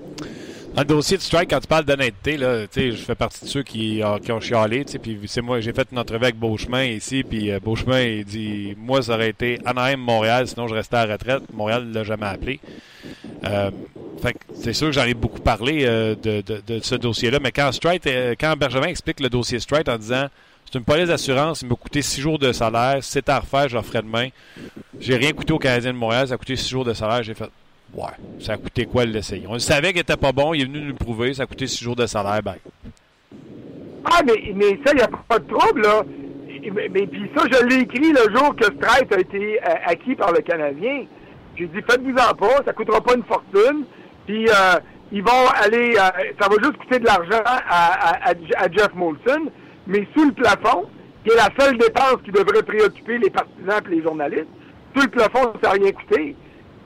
Le dossier de Strike, quand tu parles d'honnêteté, je fais partie de ceux qui, euh, qui ont chialé, c'est moi, j'ai fait une entrevue avec Beauchemin ici, puis euh, Beauchemin, dit, moi, ça aurait été Anaheim, Montréal, sinon je restais à retraite. Montréal ne l'a jamais appelé. Euh, c'est sûr que j'en ai beaucoup parlé de, ce dossier-là, mais quand Strike, quand Bergevin explique le dossier Strike en disant, c'est une police d'assurance, il m'a coûté six jours de salaire, c'est à refaire, je le ferai demain. J'ai rien coûté au Canadien de Montréal, ça a coûté six jours de salaire, j'ai fait, Ouais, ça a coûté quoi de l'essayer? On le savait qu'il était pas bon, il est venu nous le prouver, ça a coûté six jours de salaire, ben. Ah, mais, mais ça, il n'y a pas de trouble, là. Mais, puis ça, je l'ai écrit le jour que Strite a été euh, acquis par le Canadien. J'ai dit, faites-vous-en pas, ça coûtera pas une fortune. Puis euh, ils vont aller, euh, ça va juste coûter de l'argent à Jeff Molson, mais sous le plafond, qui est la seule dépense qui devrait préoccuper les partisans et les journalistes, sous le plafond, ça n'a rien coûté.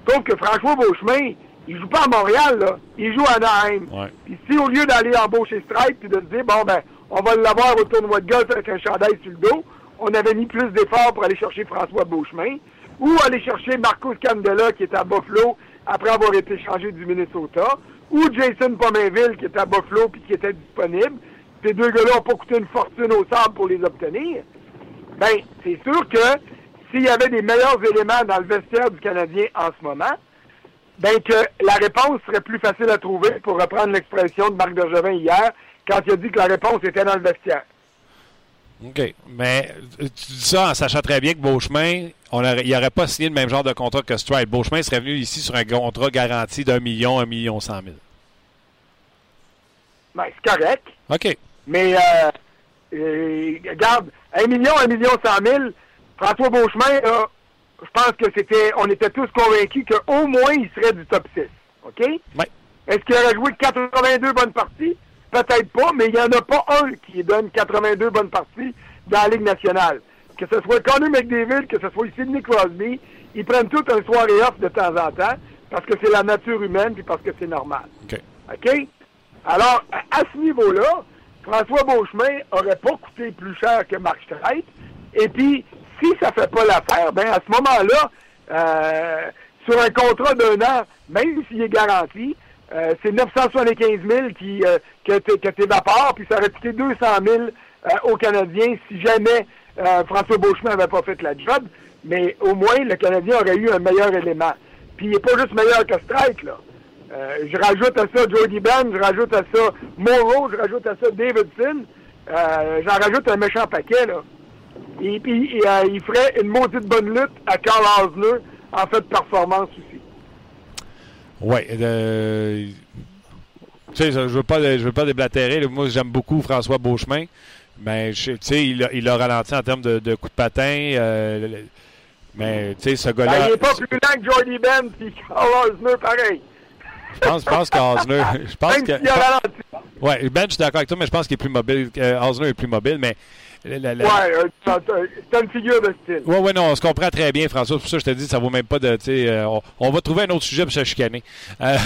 Sauf que François Beauchemin, il joue pas à Montréal, là. Il joue à Anaheim. Puis si au lieu d'aller embaucher Stripe puis de se dire, bon, ben, on va l'avoir au tournoi de golf avec un chandail sur le dos, on avait mis plus d'efforts pour aller chercher François Beauchemin, ou aller chercher Marcos Candela qui est à Buffalo après avoir été changé du Minnesota, ou Jason Pomainville qui est à Buffalo puis qui était disponible. Ces deux gars-là n'ont pas coûté une fortune au sable pour les obtenir. Ben, c'est sûr que s'il y avait des meilleurs éléments dans le vestiaire du Canadien en ce moment, ben que la réponse serait plus facile à trouver, pour reprendre l'expression de Marc Bergevin hier, quand il a dit que la réponse était dans le vestiaire. OK. Mais euh, tu dis ça en sachant très bien que Beauchemin, on aurait, il n'aurait pas signé le même genre de contrat que Stride. Beauchemin serait venu ici sur un contrat garanti d'un million, un million cent mille. Ben, c'est correct, OK. mais euh, euh, regarde, un million, un million cent mille, François Beauchemin, là, je pense que c'était, on était tous convaincus qu'au moins il serait du top 6. OK? Ouais. Est-ce qu'il aurait joué 82 bonnes parties? Peut-être pas, mais il n'y en a pas un qui donne 82 bonnes parties dans la Ligue nationale. Que ce soit Connor McDavid, que ce soit Sidney Crosby, ils prennent tout un soirée off de temps en temps parce que c'est la nature humaine puis parce que c'est normal. OK. Alors, à, à ce niveau-là, François Beauchemin aurait pas coûté plus cher que Marc Streit. Et puis, si ça fait pas l'affaire, ben à ce moment-là, euh, sur un contrat d'un an, même s'il est garanti, euh, c'est 975 000 qui, euh, que t- que t'évapores, puis ça aurait coûté 200 000 euh, aux Canadiens si jamais François Beauchemin n'avait pas fait la job. Mais au moins, le Canadien aurait eu un meilleur élément. Puis il n'est pas juste meilleur que Strike, là. Je rajoute à ça Jody Ben, je rajoute à ça Morrow, je rajoute à ça Davidson. J'en rajoute un méchant paquet, là. Et puis, euh, il ferait une maudite bonne lutte à Carl Osner en fait de performance aussi. Oui. Euh, tu sais, je veux pas, je veux pas déblatérer. Moi, j'aime beaucoup François Beauchemin. Mais tu sais, il a, il a ralenti en termes de, de coups de patin. Euh, mais tu sais, ce gars-là. Ben, il n'est pas plus lent que Jordy Ben et Carl Osner, pareil. Je pense, je pense qu'Osner. Je pense Même que. s'il a ralenti. Ouais, Ben, je suis d'accord avec toi, mais je pense qu'il est plus mobile. Osner est plus mobile, mais. La- la- Ouais, euh, c'est c'est une figure de style. Oui, oui, non, on se comprend très bien, François. C'est pour ça que je te dis, ça vaut même pas de. euh, on, on va trouver un autre sujet pour se chicaner. Euh,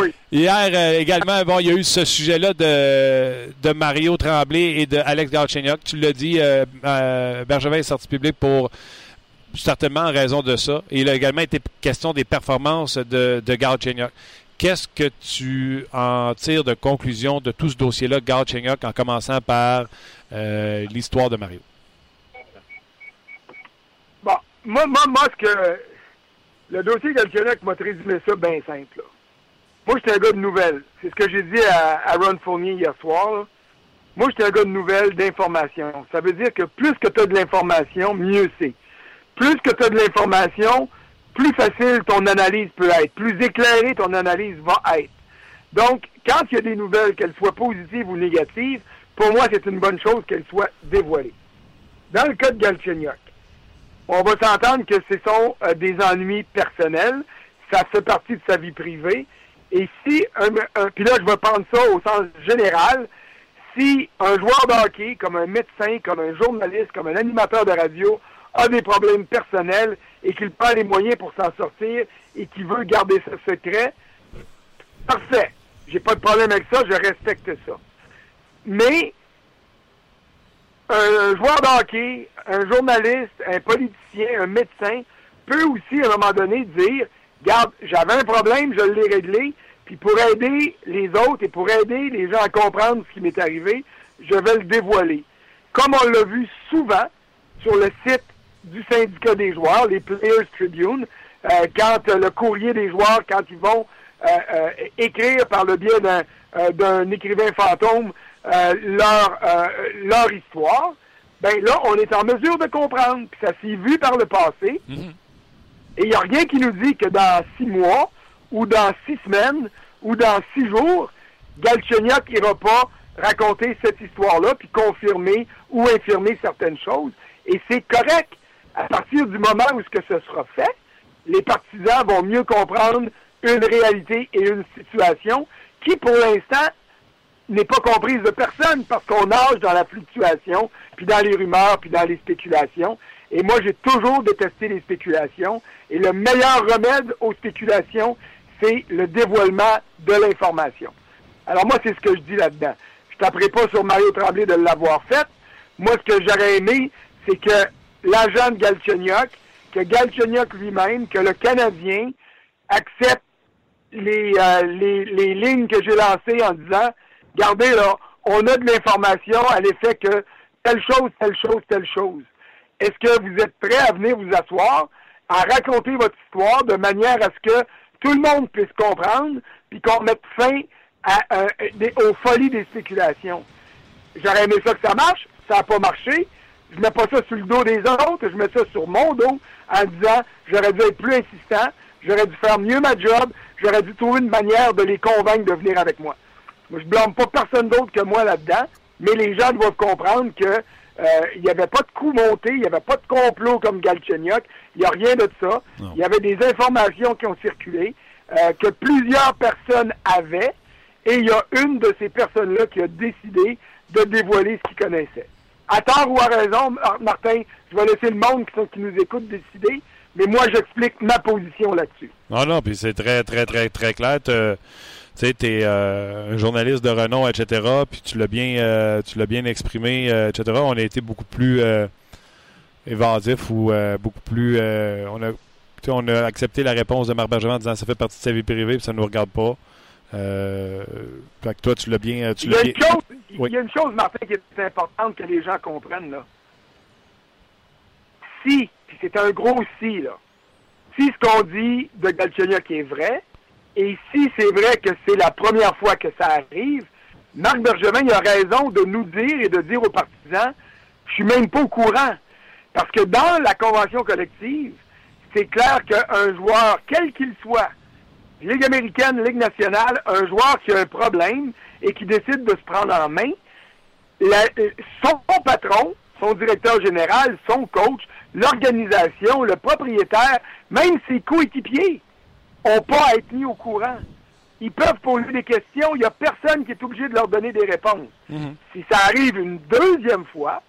Oui. hier euh, également, bon, il y a eu ce sujet-là de, de Mario Tremblay et de Alex Galchenyuk. Tu l'as dit, euh, euh, Bergevin est sorti public pour certainement en raison de ça. Et il a également été question des performances de, de Galchenyuk. Qu'est-ce que tu en tires de conclusion de tout ce dossier-là, Galchenyuk, en commençant par euh, l'histoire de Mario? Bon, moi, moi, moi, ce que. Le dossier Galchenyuk m'a résumé ça bien simple. là. Moi, j'étais un gars de nouvelles. C'est ce que j'ai dit à, à Ron Fournier hier soir. Moi, j'étais un gars de nouvelles, d'information. Ça veut dire que plus que tu as de l'information, mieux c'est. Plus que tu as de l'information, plus facile ton analyse peut être. Plus éclairée ton analyse va être. Donc, quand il y a des nouvelles, qu'elles soient positives ou négatives, pour moi, c'est une bonne chose qu'elles soient dévoilées. Dans le cas de Galchenyuk, on va s'entendre que ce sont euh, des ennuis personnels. Ça fait partie de sa vie privée. Et si, un, puis là, je vais prendre ça au sens général, si un joueur de hockey, comme un médecin, comme un journaliste, comme un animateur de radio, a des problèmes personnels et qu'il prend les moyens pour s'en sortir et qu'il veut garder ce secret, parfait. J'ai pas de problème avec ça, je respecte ça. Mais un joueur de un journaliste, un politicien, un médecin peut aussi, à un moment donné, dire Garde, j'avais un problème, je l'ai réglé, puis pour aider les autres et pour aider les gens à comprendre ce qui m'est arrivé, je vais le dévoiler. Comme on l'a vu souvent sur le site du syndicat des joueurs, les Players Tribune, euh, quand euh, le courrier des joueurs, quand ils vont euh, écrire par le biais d'un écrivain fantôme leur, leur histoire, ben là, on est en mesure de comprendre. Puis ça s'est vu par le passé. Et il n'y a rien qui nous dit que dans six mois, ou dans six semaines, ou dans six jours, Galchenyuk n'ira pas raconter cette histoire-là, puis confirmer ou infirmer certaines choses. Et c'est correct. À partir du moment où ce que ce sera fait, les partisans vont mieux comprendre une réalité et une situation qui, pour l'instant, n'est pas comprise de personne parce qu'on nage dans la fluctuation, puis dans les rumeurs, puis dans les spéculations. Et moi, j'ai toujours détesté les spéculations. Et le meilleur remède aux spéculations, c'est le dévoilement de l'information. Alors moi, c'est ce que je dis là-dedans. Je taperai pas sur Mario Tremblay de l'avoir fait. Moi, ce que j'aurais aimé, c'est que l'agent de Galchenyuk, que Galchenyuk lui-même, que le Canadien accepte les, euh, les, les lignes que j'ai lancées en disant, regardez là, on a de l'information à l'effet que telle chose, telle chose, telle chose. Est-ce que vous êtes prêt à venir vous asseoir, à raconter votre histoire de manière à ce que tout le monde puisse comprendre, puis qu'on mette fin à, euh, des- aux folies des spéculations? J'aurais aimé ça que ça marche, ça n'a pas marché. Je mets pas ça sur le dos des autres, je mets ça sur mon dos en disant j'aurais dû être plus insistant, j'aurais dû faire mieux ma job, j'aurais dû trouver une manière de les convaincre de venir avec moi. Moi, je blâme pas personne d'autre que moi là-dedans, mais les gens doivent comprendre que euh, il n'y avait pas de coup monté, il n'y avait pas de complot comme Galchenyuk, il n'y a rien de ça. Il y avait des informations qui ont circulé, euh, que plusieurs personnes avaient, et il y a une de ces personnes-là qui a décidé de dévoiler ce qu'il connaissait. À tort ou à raison, Mar- Martin, je vais laisser le monde qui, nous écoute décider, mais moi, j'explique ma position là-dessus. Non, non, puis c'est très, très, très, très clair. Tu sais, tu es un journaliste de renom, etc. Puis tu l'as bien, euh, tu l'as bien exprimé, euh, etc. On a été beaucoup plus euh, évasif ou euh, beaucoup plus. euh, on, a, on a accepté la réponse de Marc Bergevin en disant ça fait partie de sa vie privée, puis ça ne nous regarde pas. Euh, fait que toi, tu l'as bien. Tu Il y, a une chose, Oui. il y a une chose, Martin, qui est importante que les gens comprennent, là. Si, puis c'est un gros si, là, si ce qu'on dit de Galchenyuk est vrai, et si c'est vrai que c'est la première fois que ça arrive, Marc Bergevin, il a raison de nous dire et de dire aux partisans, je suis même pas au courant. Parce que dans la convention collective, c'est clair qu'un joueur, quel qu'il soit, Ligue américaine, Ligue nationale, un joueur qui a un problème et qui décide de se prendre en main, la- son patron, son directeur général, son coach, l'organisation, le propriétaire, même ses coéquipiers, ont pas à être mis au courant. Ils peuvent poser des questions, il n'y a personne qui est obligé de leur donner des réponses. Si ça arrive une deuxième fois,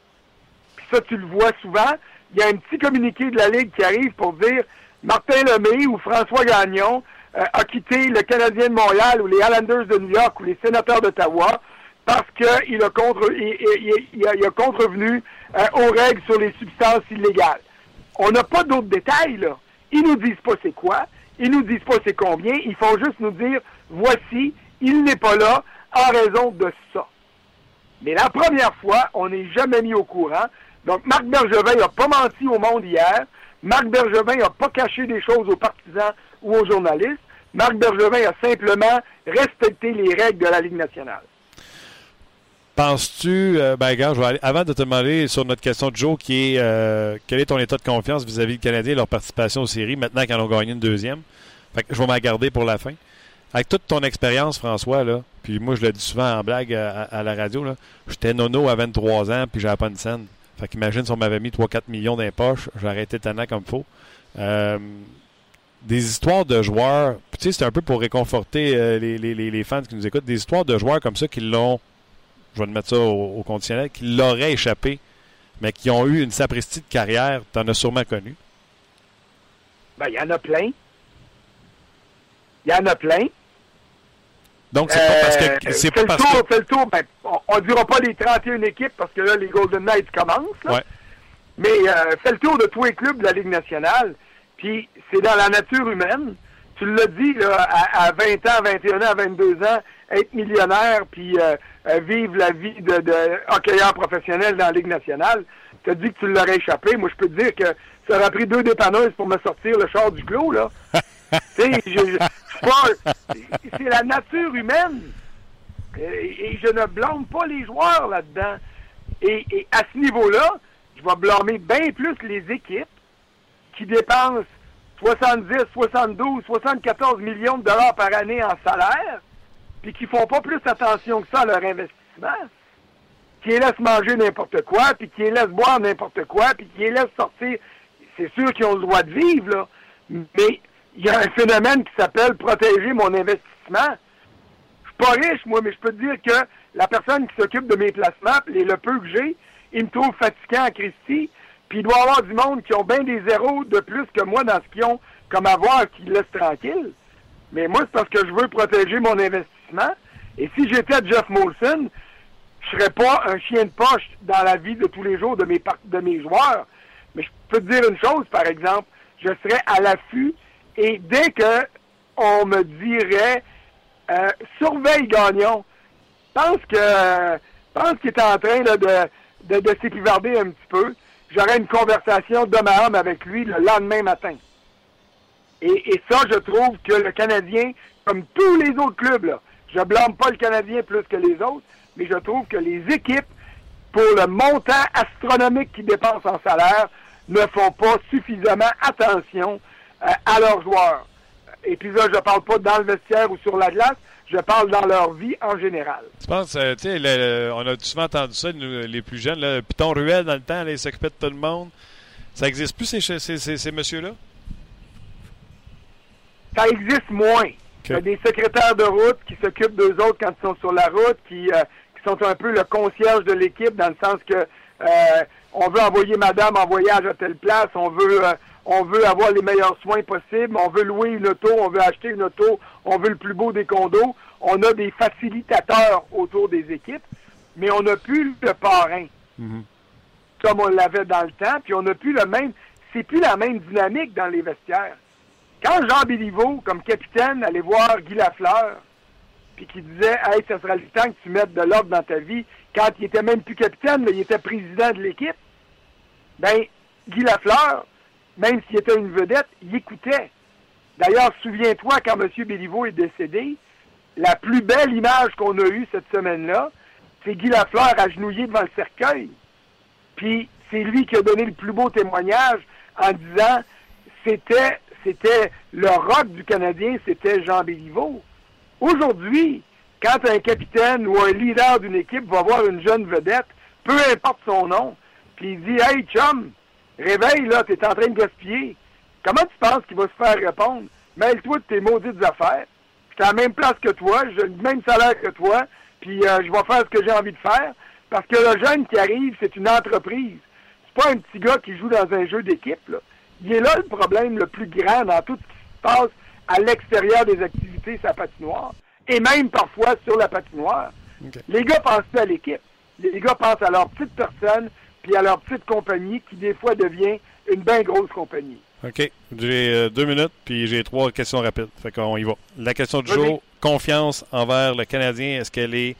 puis ça tu le vois souvent, il y a un petit communiqué de la Ligue qui arrive pour dire Martin Lemay ou François Gagnon a quitté le Canadien de Montréal ou les Islanders de New York ou les sénateurs d'Ottawa parce qu'il a, contre, il, il- il a, il a contrevenu euh, aux règles sur les substances illégales. On n'a pas d'autres détails, là. Ils nous disent pas c'est quoi, ils nous disent pas c'est combien, ils font juste nous dire voici, il n'est pas là en raison de ça. Mais la première fois, on n'est jamais mis au courant. Donc, Marc Bergevin n'a pas menti au monde hier. Marc Bergevin n'a pas caché des choses aux partisans ou aux journalistes. Marc Bergevin a simplement respecté les règles de la Ligue nationale. Penses-tu, euh, ben, gars, je vais aller- avant de te demander sur notre question de Joe, qui est euh, quel est ton état de confiance vis-à-vis du Canadien et leur participation aux séries, maintenant qu'ils ont gagné une deuxième? Fait que je vais m'en garder pour la fin. Avec toute ton expérience, François, là, puis moi, je le dis souvent en blague à, la radio, là, j'étais nono à 23 ans, puis j'avais pas une scène. Fait qu'imagine si on m'avait mis 3-4 millions dans les poches, j'aurais été tannant comme faut. Euh, des histoires de joueurs, tu sais, c'est un peu pour réconforter euh, les, les- les- fans qui nous écoutent, des histoires de joueurs comme ça qui l'ont je vais te mettre ça au, au conditionnel, qui l'auraient échappé, mais qui ont eu une sapristi de carrière, tu en as sûrement connu. Ben, il y en a plein. Il y en a plein. Donc, c'est pas parce Euh, que. C'est fais pas le parce tour, que. fais le tour. Ben, on ne dira pas les 31 équipes parce que là, les Golden Knights commencent. là. Ouais. Mais euh, fais le tour de tous les clubs de la Ligue nationale. Puis c'est dans la nature humaine. Tu l'as dit, là, à, à 20 ans, 21 ans, 22 ans, être millionnaire puis euh, euh, vivre la vie de, de hockeyeur professionnel dans la Ligue nationale. Tu as dit que tu l'aurais échappé. Moi, je peux te dire que ça aurait pris deux dépanneuses pour me sortir le char du clos, là. Tu sais, je- c'est la nature humaine. Et, et je ne blâme pas les joueurs là-dedans. Et, et à ce niveau-là, je vais blâmer bien plus les équipes qui dépensent 70, 72, 74 millions de dollars par année en salaire, puis qui font pas plus attention que ça à leur investissement, qui les laissent manger n'importe quoi, puis qui les laissent boire n'importe quoi, puis qui les laissent sortir. C'est sûr qu'ils ont le droit de vivre, là, mais il y a un phénomène qui s'appelle protéger mon investissement. Je suis pas riche, moi, mais je peux te dire que la personne qui s'occupe de mes placements, puis le peu que j'ai, il me trouve fatigant à Christie, puis il doit y avoir du monde qui ont bien des zéros de plus que moi dans ce qu'ils ont comme avoir qui laisse tranquille. Mais moi, c'est parce que je veux protéger mon investissement. Et si j'étais Jeff Molson, je serais pas un chien de poche dans la vie de tous les jours de mes, de mes joueurs. Mais je peux te dire une chose, par exemple, je serais à l'affût et dès que on me dirait euh, surveille Gagnon, pense que pense qu'il est en train là, de, de, de s'épivarder un petit peu, j'aurais une conversation d'homme à homme avec lui le lendemain matin. Et, et ça, je trouve que le Canadien, comme tous les autres clubs, là, je blâme pas le Canadien plus que les autres, mais je trouve que les équipes, pour le montant astronomique qu'ils dépensent en salaire, ne font pas suffisamment attention euh, à leurs joueurs. Et puis là, je parle pas dans le vestiaire ou sur la glace, je parle dans leur vie en général. Tu penses, euh, tu sais, on a souvent entendu ça, nous, les plus jeunes, là, Piton Ruel dans le temps, là, il s'occupait de tout le monde. Ça existe plus, ces, ces, ces, ces messieurs-là? ça existe moins. Il y a des secrétaires de route qui s'occupent d'eux autres quand ils sont sur la route, qui, euh, qui sont un peu le concierge de l'équipe dans le sens que euh, on veut envoyer madame en voyage à telle place, on veut euh, on veut avoir les meilleurs soins possibles, on veut louer une auto, on veut acheter une auto, on veut le plus beau des condos. On a des facilitateurs autour des équipes, mais on n'a plus le parrain comme on l'avait dans le temps, puis on n'a plus le même, c'est plus la même dynamique dans les vestiaires. Quand Jean Béliveau, comme capitaine, allait voir Guy Lafleur, puis qui disait Hey, ça sera le temps que tu mettes de l'ordre dans ta vie, quand il était même plus capitaine, mais il était président de l'équipe, ben, Guy Lafleur, même s'il était une vedette, il écoutait. D'ailleurs, souviens-toi, quand M. Béliveau est décédé, la plus belle image qu'on a eue cette semaine-là, c'est Guy Lafleur agenouillé devant le cercueil. Puis c'est lui qui a donné le plus beau témoignage en disant c'était c'était le rock du Canadien, c'était Jean Béliveau. Aujourd'hui, quand un capitaine ou un leader d'une équipe va voir une jeune vedette, peu importe son nom, puis il dit Hey chum, réveille là, t'es en train de gaspiller. Comment tu penses qu'il va se faire répondre? Mêle-toi de tes maudites affaires. Je suis à la même place que toi, j'ai le même salaire que toi, puis euh, je vais faire ce que j'ai envie de faire. Parce que le jeune qui arrive, c'est une entreprise. C'est pas un petit gars qui joue dans un jeu d'équipe. Là. Il est là le problème le plus grand dans tout ce qui se passe à l'extérieur des activités la patinoire. Et même parfois sur la patinoire. Les gars pensent à l'équipe. Les gars pensent à leur petite personne, puis à leur petite compagnie, qui des fois devient une bien grosse compagnie. OK. J'ai euh, deux minutes, puis j'ai trois questions rapides. Fait qu'on y va. La question du jour, confiance envers le Canadien, est-ce qu'elle est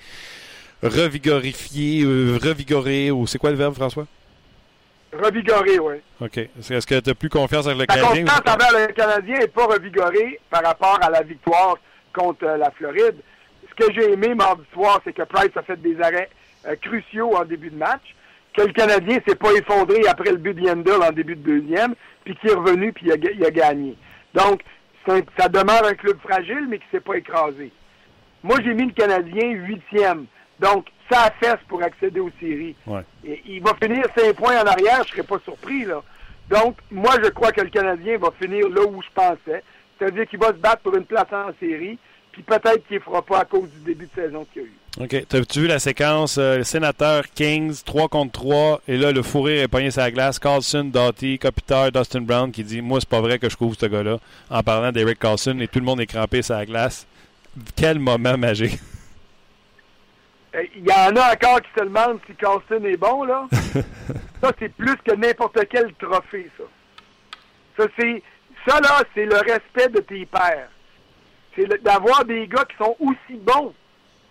revigorifiée, euh, revigorée, ou c'est quoi le verbe, François? Revigoré, oui. OK. Est-ce que tu as plus confiance avec le La Canadien? confiance envers le Canadien n'est pas revigorée par rapport à la victoire contre euh, la Floride. Ce que j'ai aimé mardi soir, c'est que Price a fait des arrêts cruciaux en début de match, que le Canadien s'est pas effondré après le but de Yandel en début de deuxième, puis qui est revenu puis il a, ga- il a gagné. Donc, un- ça demeure un club fragile, mais qui s'est pas écrasé. Moi, j'ai mis le Canadien huitième. Donc, ça fesse pour accéder aux séries. Ouais. Et il va finir 5 points en arrière, je serais pas surpris, là. Donc, moi, je crois que le Canadien va finir là où je pensais. C'est-à-dire qu'il va se battre pour une place en série, puis peut-être qu'il ne fera pas à cause du début de saison qu'il y a eu. OK. T'as-tu vu la séquence? euh, sénateur, Kings, 3 contre 3, et là, le fou rire est pogné sur la glace. Carlson, Doughty, Kopitar, Dustin Brown qui dit Moi, c'est pas vrai que je couvre ce gars-là, en parlant d'Eric Carlson, et tout le monde est crampé sur la glace. Quel moment magique. Euh, Il y en a encore qui se demandent si Carlson est bon, là. ça, c'est plus que n'importe quel trophée, ça. Ça, c'est, ça là, c'est le respect de tes pairs. C'est d'avoir des gars qui sont aussi bons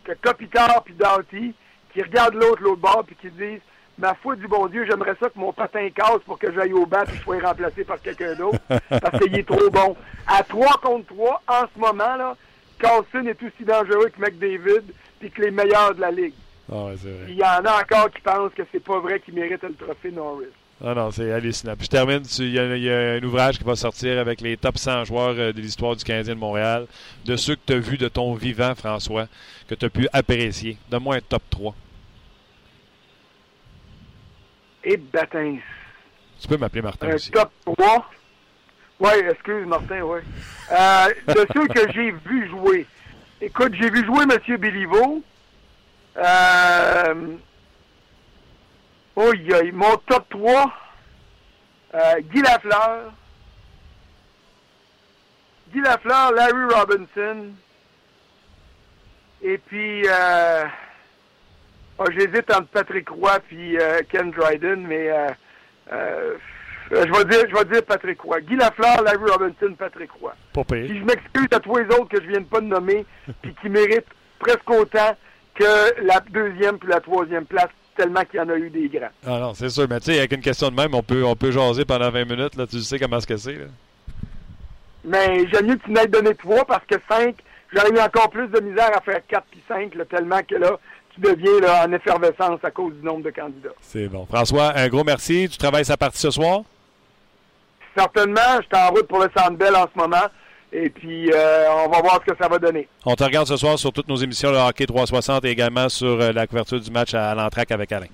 que Kopitar puis Doughty, qui regardent l'autre, l'autre bord, puis qui disent Ma foi du bon Dieu, j'aimerais ça que mon patin casse pour que j'aille au banc et je sois remplacé par quelqu'un d'autre, parce qu'il est trop bon. À 3 contre 3, en ce moment, là, Carlson est aussi dangereux que McDavid puis que les meilleurs de la Ligue. Ah. Il y en a encore qui pensent que c'est pas vrai qu'il mérite le trophée Norris. Ah non, c'est hallucinant. Puis je termine, il y, a- il y a un ouvrage qui va sortir avec les top 100 joueurs euh, de l'histoire du Canadien de Montréal, de ceux que tu as vus de ton vivant, François, que tu as pu apprécier. Donne-moi un top 3. Et Batins. Tu peux m'appeler Martin Un aussi. top 3. Ouais, excuse Martin, ouais. Euh, de ceux que j'ai vu jouer. Écoute, j'ai vu jouer M. Béliveau. Euh, oh, mon top 3. Euh, Guy Lafleur. Guy Lafleur, Larry Robinson. Et puis, euh, oh, j'hésite entre Patrick Roy puis euh, Ken Dryden, mais euh, euh, je vais dire, je vais dire Patrick Roy. Guy Lafleur, Larry Robinson, Patrick Roy. Pas pire. Puis je m'excuse à tous les autres que je viens de pas de nommer, puis qui méritent presque autant que la deuxième puis la troisième place, tellement qu'il y en a eu des grands. Ah non, c'est sûr. Mais tu sais, avec une question de même, on peut, on peut jaser pendant 20 minutes. Là, tu sais comment ce que c'est. là. Mais j'aime mieux que tu n'aies donné trois parce que cinq, j'aurais eu encore plus de misère à faire quatre puis cinq, là, tellement que là, tu deviens là, en effervescence à cause du nombre de candidats. C'est bon. François, un gros merci. Tu travailles sa partie ce soir? Certainement, je suis en route pour le Centre Bell en ce moment. Et puis, euh, on va voir ce que ça va donner. On te regarde ce soir sur toutes nos émissions, le Hockey 360 et également sur euh, la couverture du match à l'entraque avec Alain.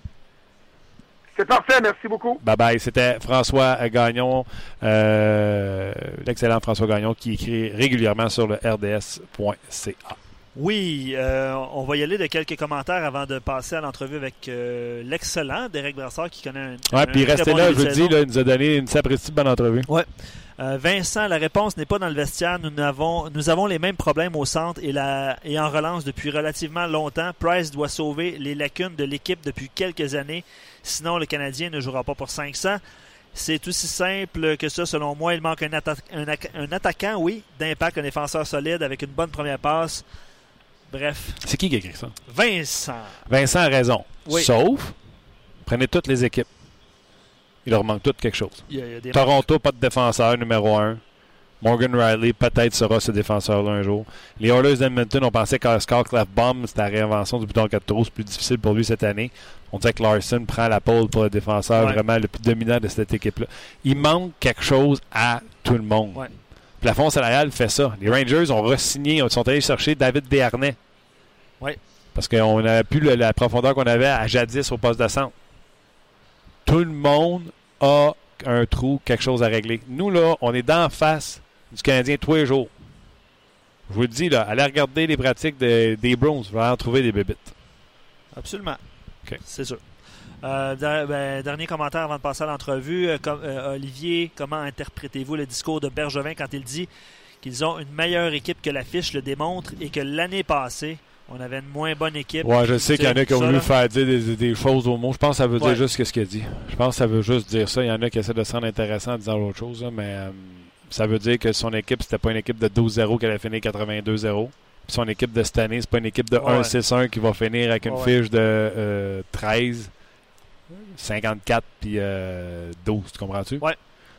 C'est parfait, merci beaucoup. Bye bye. C'était François Gagnon, euh, l'excellent François Gagnon qui écrit régulièrement sur le rds.ca. Oui, euh, on va y aller de quelques commentaires avant de passer à l'entrevue avec euh, l'excellent Derek Brassard qui connaît un. Ouais, puis restez bon là, je vous dis, il nous a donné une sapristi bonne entrevue. Ouais. Euh, Vincent, la réponse n'est pas dans le vestiaire. Nous avons, nous avons les mêmes problèmes au centre et, la, et en relance depuis relativement longtemps. Price doit sauver les lacunes de l'équipe depuis quelques années. Sinon, le Canadien ne jouera pas pour 500. C'est aussi simple que ça, selon moi. Il manque un, atta- un attaquant, oui, d'impact, un défenseur solide avec une bonne première passe. Bref, C'est qui qui a écrit ça? Vincent. Vincent a raison. Oui. Sauf, prenez toutes les équipes. Il leur manque tout quelque chose. Il y a, il y a des Toronto, pas de défenseur numéro un. Morgan Riley, peut-être sera ce défenseur-là un jour. Les Oilers d'Edmonton, on pensait que Scott Clefbaum, c'était la réinvention du bouton 4 trous, c'est plus difficile pour lui cette année. On dirait que Larson prend la pole pour le défenseur Ouais. vraiment le plus dominant de cette équipe-là. Il manque quelque chose à tout le monde. Ouais. Plafond salarial fait ça. Les Rangers ont re-signé, ils sont allés chercher David Desharnais. Ouais. Parce qu'on n'a plus le- la profondeur qu'on avait à jadis au poste de centre. Tout le monde a un trou, quelque chose à régler. Nous, là, on est d'en face du Canadien tous les jours. Je vous le dis, là, allez regarder les pratiques de- des Browns, vous allez en trouver des bébites. Absolument. OK. C'est sûr. Euh, der- ben, dernier commentaire avant de passer à l'entrevue. Euh, euh, Olivier, comment interprétez-vous le discours de Bergevin quand il dit qu'ils ont une meilleure équipe que l'affiche le démontre et que l'année passée, on avait une moins bonne équipe? Ouais, je sais qu'il y en a qui ont voulu faire dire des, des choses au mot. Je pense que ça veut Ouais. dire juste ce qu'il a dit. Je pense que ça veut juste dire ça. Il y en a qui essaient de se rendre intéressant en disant autre chose, là, mais euh, ça veut dire que son équipe, c'était pas une équipe de 12-0 qui allait finir 82-0. Puis Son équipe de cette année, c'est pas une équipe de Ouais. 1-6-1 qui va finir avec une Ouais. fiche de euh, 13, 54 puis euh, 12. Tu comprends-tu? Ouais.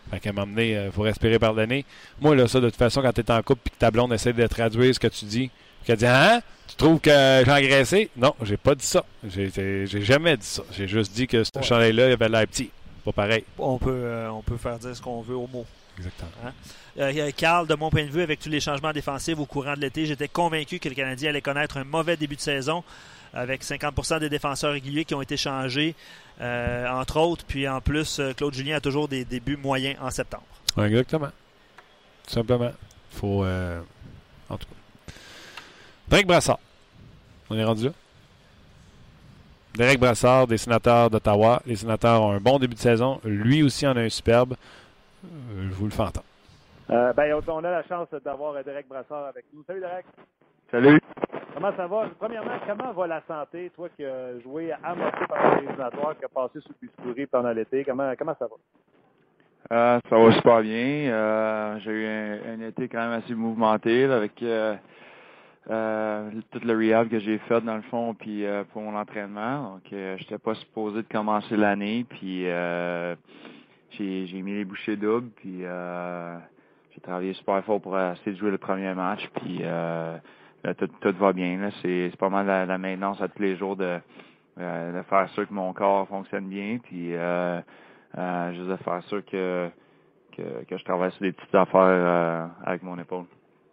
Fait qu'à moment donné, il faut respirer par le nez. Moi, là, ça, de toute façon, quand tu es en couple et que ta blonde essaie de traduire ce que tu dis, puis qu'elle dit Hein? Tu trouves que j'ai engraissé? Non, j'ai pas dit ça. J'ai jamais dit ça. J'ai juste dit que ce Ouais. chandail-là, il avait l'air petit. Pas pareil. On peut, euh, on peut faire dire ce qu'on veut au mot. Exactement. Euh, euh, Carl, de mon point de vue, avec tous les changements défensifs au courant de l'été, j'étais convaincu que le Canadien allait connaître un mauvais début de saison avec 50% des défenseurs réguliers qui ont été changés, euh, entre autres. Puis en plus, euh, Claude Julien a toujours des débuts moyens en septembre. Ouais, exactement. Tout simplement. Faut. euh, En tout cas. Derek Brassard. On est rendu là. Derek Brassard, des sénateurs d'Ottawa. Les sénateurs ont un bon début de saison. Lui aussi en a un superbe. Euh, je vous le fais entendre. Euh, ben, on a la chance d'avoir Derek Brassard avec nous. Salut Derek. Salut. Comment ça va? Premièrement, comment va la santé, toi qui as joué à moitié pendant les éliminatoires, qui a passé sous le bistouri pendant l'été? Comment, comment ça va? Euh, ça va super bien. Euh, j'ai eu un, un été quand même assez mouvementé là, avec euh, euh, tout le rehab que j'ai fait dans le fond, puis pour mon entraînement. Donc, j'étais pas supposé de commencer l'année, puis j'ai, mis les bouchées doubles, puis j'ai travaillé super fort pour essayer de jouer le premier match, puis là, tout, va bien. C'est, pas mal la, maintenance à tous les jours de, euh, de faire sûr que mon corps fonctionne bien, puis euh, euh, juste de faire sûr que, que, je travaille sur des petites affaires euh, avec mon épaule.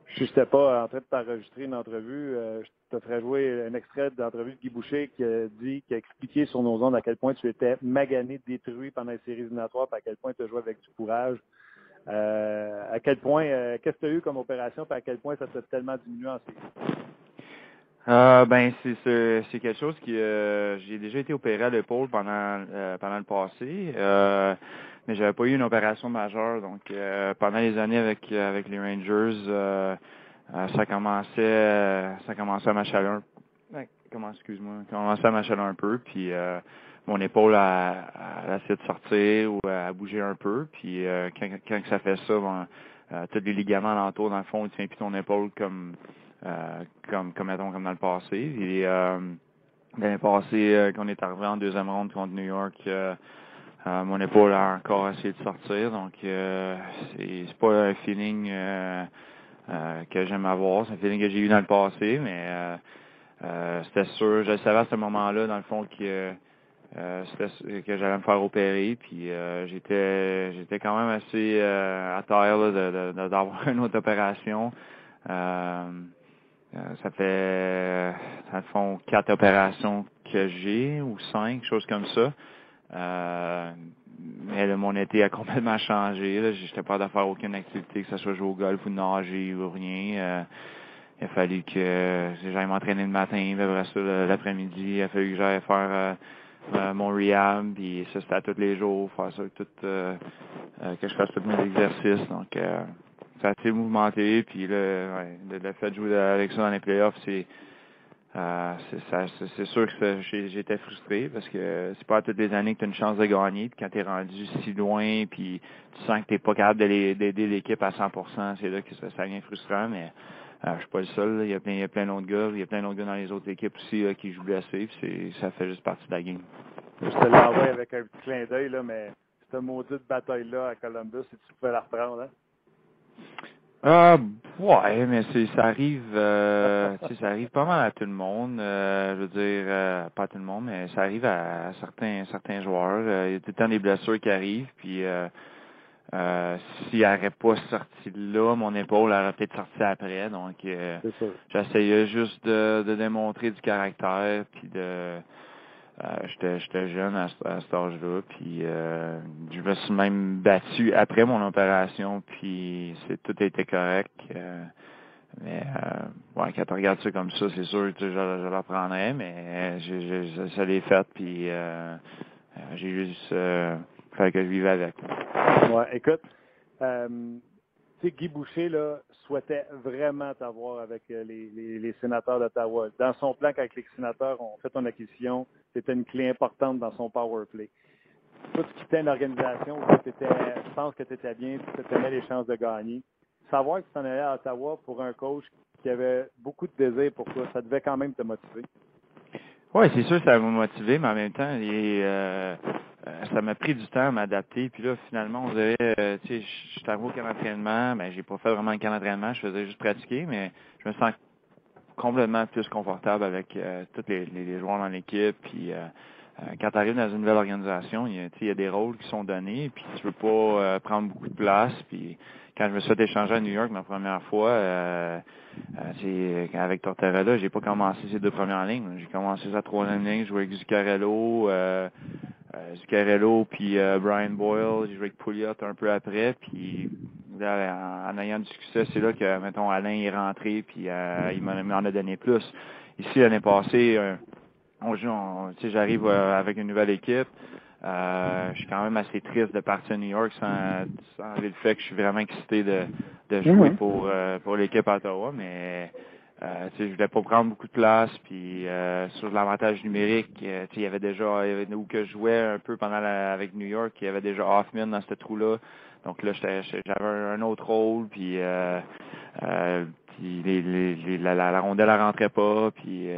Je n'étais pas en train de t'enregistrer une entrevue. euh, je te ferais jouer un extrait d'entrevue de Guy Boucher qui a dit, qui a expliqué sur nos ondes à quel point tu étais magané, détruit pendant les séries éliminatoires, à quel point tu as joué avec du courage. Euh, à quel point, euh, qu'est-ce que tu as eu comme opération, puis à quel point ça t'a tellement diminué en séries? Euh, ben c'est c'est quelque chose qui j'ai déjà été opéré à l'épaule pendant pendant le passé, mais j'avais pas eu une opération majeure. Donc pendant les années avec avec les Rangers, ça commençait ça commençait à m'achaler un ouais, comment excuse-moi, ça commençait à m'achaler un peu, puis euh, mon épaule a, a essayé de sortir ou a bougé un peu, puis euh, quand, quand ça fait ça, bon, euh, tous les ligaments alentour dans le fond, ils tiennent plus ton épaule comme euh, comme, comme mettons comme dans le passé. Et euh, l'année passée, euh, quand on est arrivé en deuxième ronde contre New York, mon épaule a encore essayé de sortir. Donc c'est c'est pas un feeling que j'aime avoir. C'est un feeling que j'ai eu dans le passé, mais euh, euh, c'était sûr. Je le savais à ce moment-là, dans le fond, que euh, que j'allais me faire opérer. Puis euh, j'étais j'étais quand même assez euh, à terre là, de- d'avoir une autre opération. Euh, euh, ça fait, ça font quatre opérations que j'ai, ou cinq, choses comme ça. Euh, mais là, mon été a complètement changé. J'étais pas de faire aucune activité, que ce soit jouer au golf ou nager ou rien. Il a fallu que j'aille m'entraîner le matin, après ça, l'après-midi, il a fallu que j'aille faire euh, euh, mon rehab, puis ça, c'était à tous les jours, faire ça, tout, euh, euh, que je fasse tous mes exercices. Donc, euh, ça a été mouvementé, puis ouais, le, le fait de jouer avec ça dans les playoffs, c'est c'est sûr que j'étais frustré parce que c'est pas à toutes les années que tu as une chance de gagner. Quand tu es rendu si loin, puis tu sens que tu pas capable d'aider l'équipe à 100%, c'est là que ça, ça devient frustrant. Mais euh, je suis pas le seul. là. Il y a plein, il y a plein d'autres gars, il y a plein d'autres gars dans les autres équipes aussi là, qui jouent blessés. C'est- ça fait juste partie de la game. Je te l'envoie avec un petit clin d'œil, là, mais cette maudite bataille-là à Columbus, si tu pouvais la reprendre, hein? Ah ouais, mais c'est ça arrive euh, ça arrive pas mal à tout le monde. Euh, je veux dire euh, pas à tout le monde, mais ça arrive à, certains certains joueurs. Euh, il y a tout le temps des blessures qui arrivent, puis euh, euh, s'il n'aurait pas sorti là, mon épaule aurait peut-être sorti après. Donc, euh, j'essayais juste de, de, démontrer du caractère, puis de. Euh, J'étais jeune à, à cet âge-là, puis euh, je me suis même battu après mon opération, puis c'est tout été correct. Mais euh, ouais, quand tu regardes ça comme ça, c'est sûr que je, je l'apprendrais, mais je, je, ça l'ai fait, puis j'ai juste fait que je vivais avec. Ouais, écoute, euh, tu sais, Guy Boucher là, souhaitait vraiment t'avoir avec les, les, les sénateurs d'Ottawa. Dans son plan, quand les sénateurs ont fait ton acquisition, c'était une clé importante dans son power play. Toi, tu quittais une organisation où tu je pense que tu étais bien, tu tenais les chances de gagner savoir que tu t'en allais à Ottawa pour un coach qui avait beaucoup de désir pour toi, ça devait quand même te motiver. Oui, c'est sûr que ça m'a motivé, mais en même temps, et, euh, euh, ça m'a pris du temps à m'adapter. Puis là, finalement, on dirait, euh, tu sais, je suis arrivé au camp mais j'ai pas fait vraiment un camp je faisais juste pratiquer, mais je me sens complètement plus confortable avec euh, tous les, les, joueurs dans l'équipe. Puis quand tu arrives dans une nouvelle organisation, il y, a, il y a des rôles qui sont donnés, puis tu veux pas prendre beaucoup de place. Puis quand je me suis fait échanger à New York ma première fois, euh, euh, avec Tortorella, j'ai pas commencé ces deux premières lignes. J'ai commencé sa troisième ligne, jouais avec Zuccarello, euh, euh Zuccarello puis euh, Brian Boyle, j'ai joué avec Pouliot un peu après, puis en, ayant du succès, c'est là que mettons Alain est rentré, puis il m'en a donné plus. Ici l'année passée, on joue, j'arrive avec une nouvelle équipe. Euh, je suis quand même assez triste de partir à New York sans, sans le fait que je suis vraiment excité de, de jouer pour, euh, pour l'équipe à Ottawa, mais euh, je voulais pas prendre beaucoup de place. Puis euh, sur l'avantage numérique, euh, il y avait déjà il y avait, où que je jouais un peu pendant la, avec New York, il y avait déjà Hoffman dans ce trou-là. Donc là, j'avais un autre rôle, puis puis les, les, la, la, rondelle ne rentrait pas, puis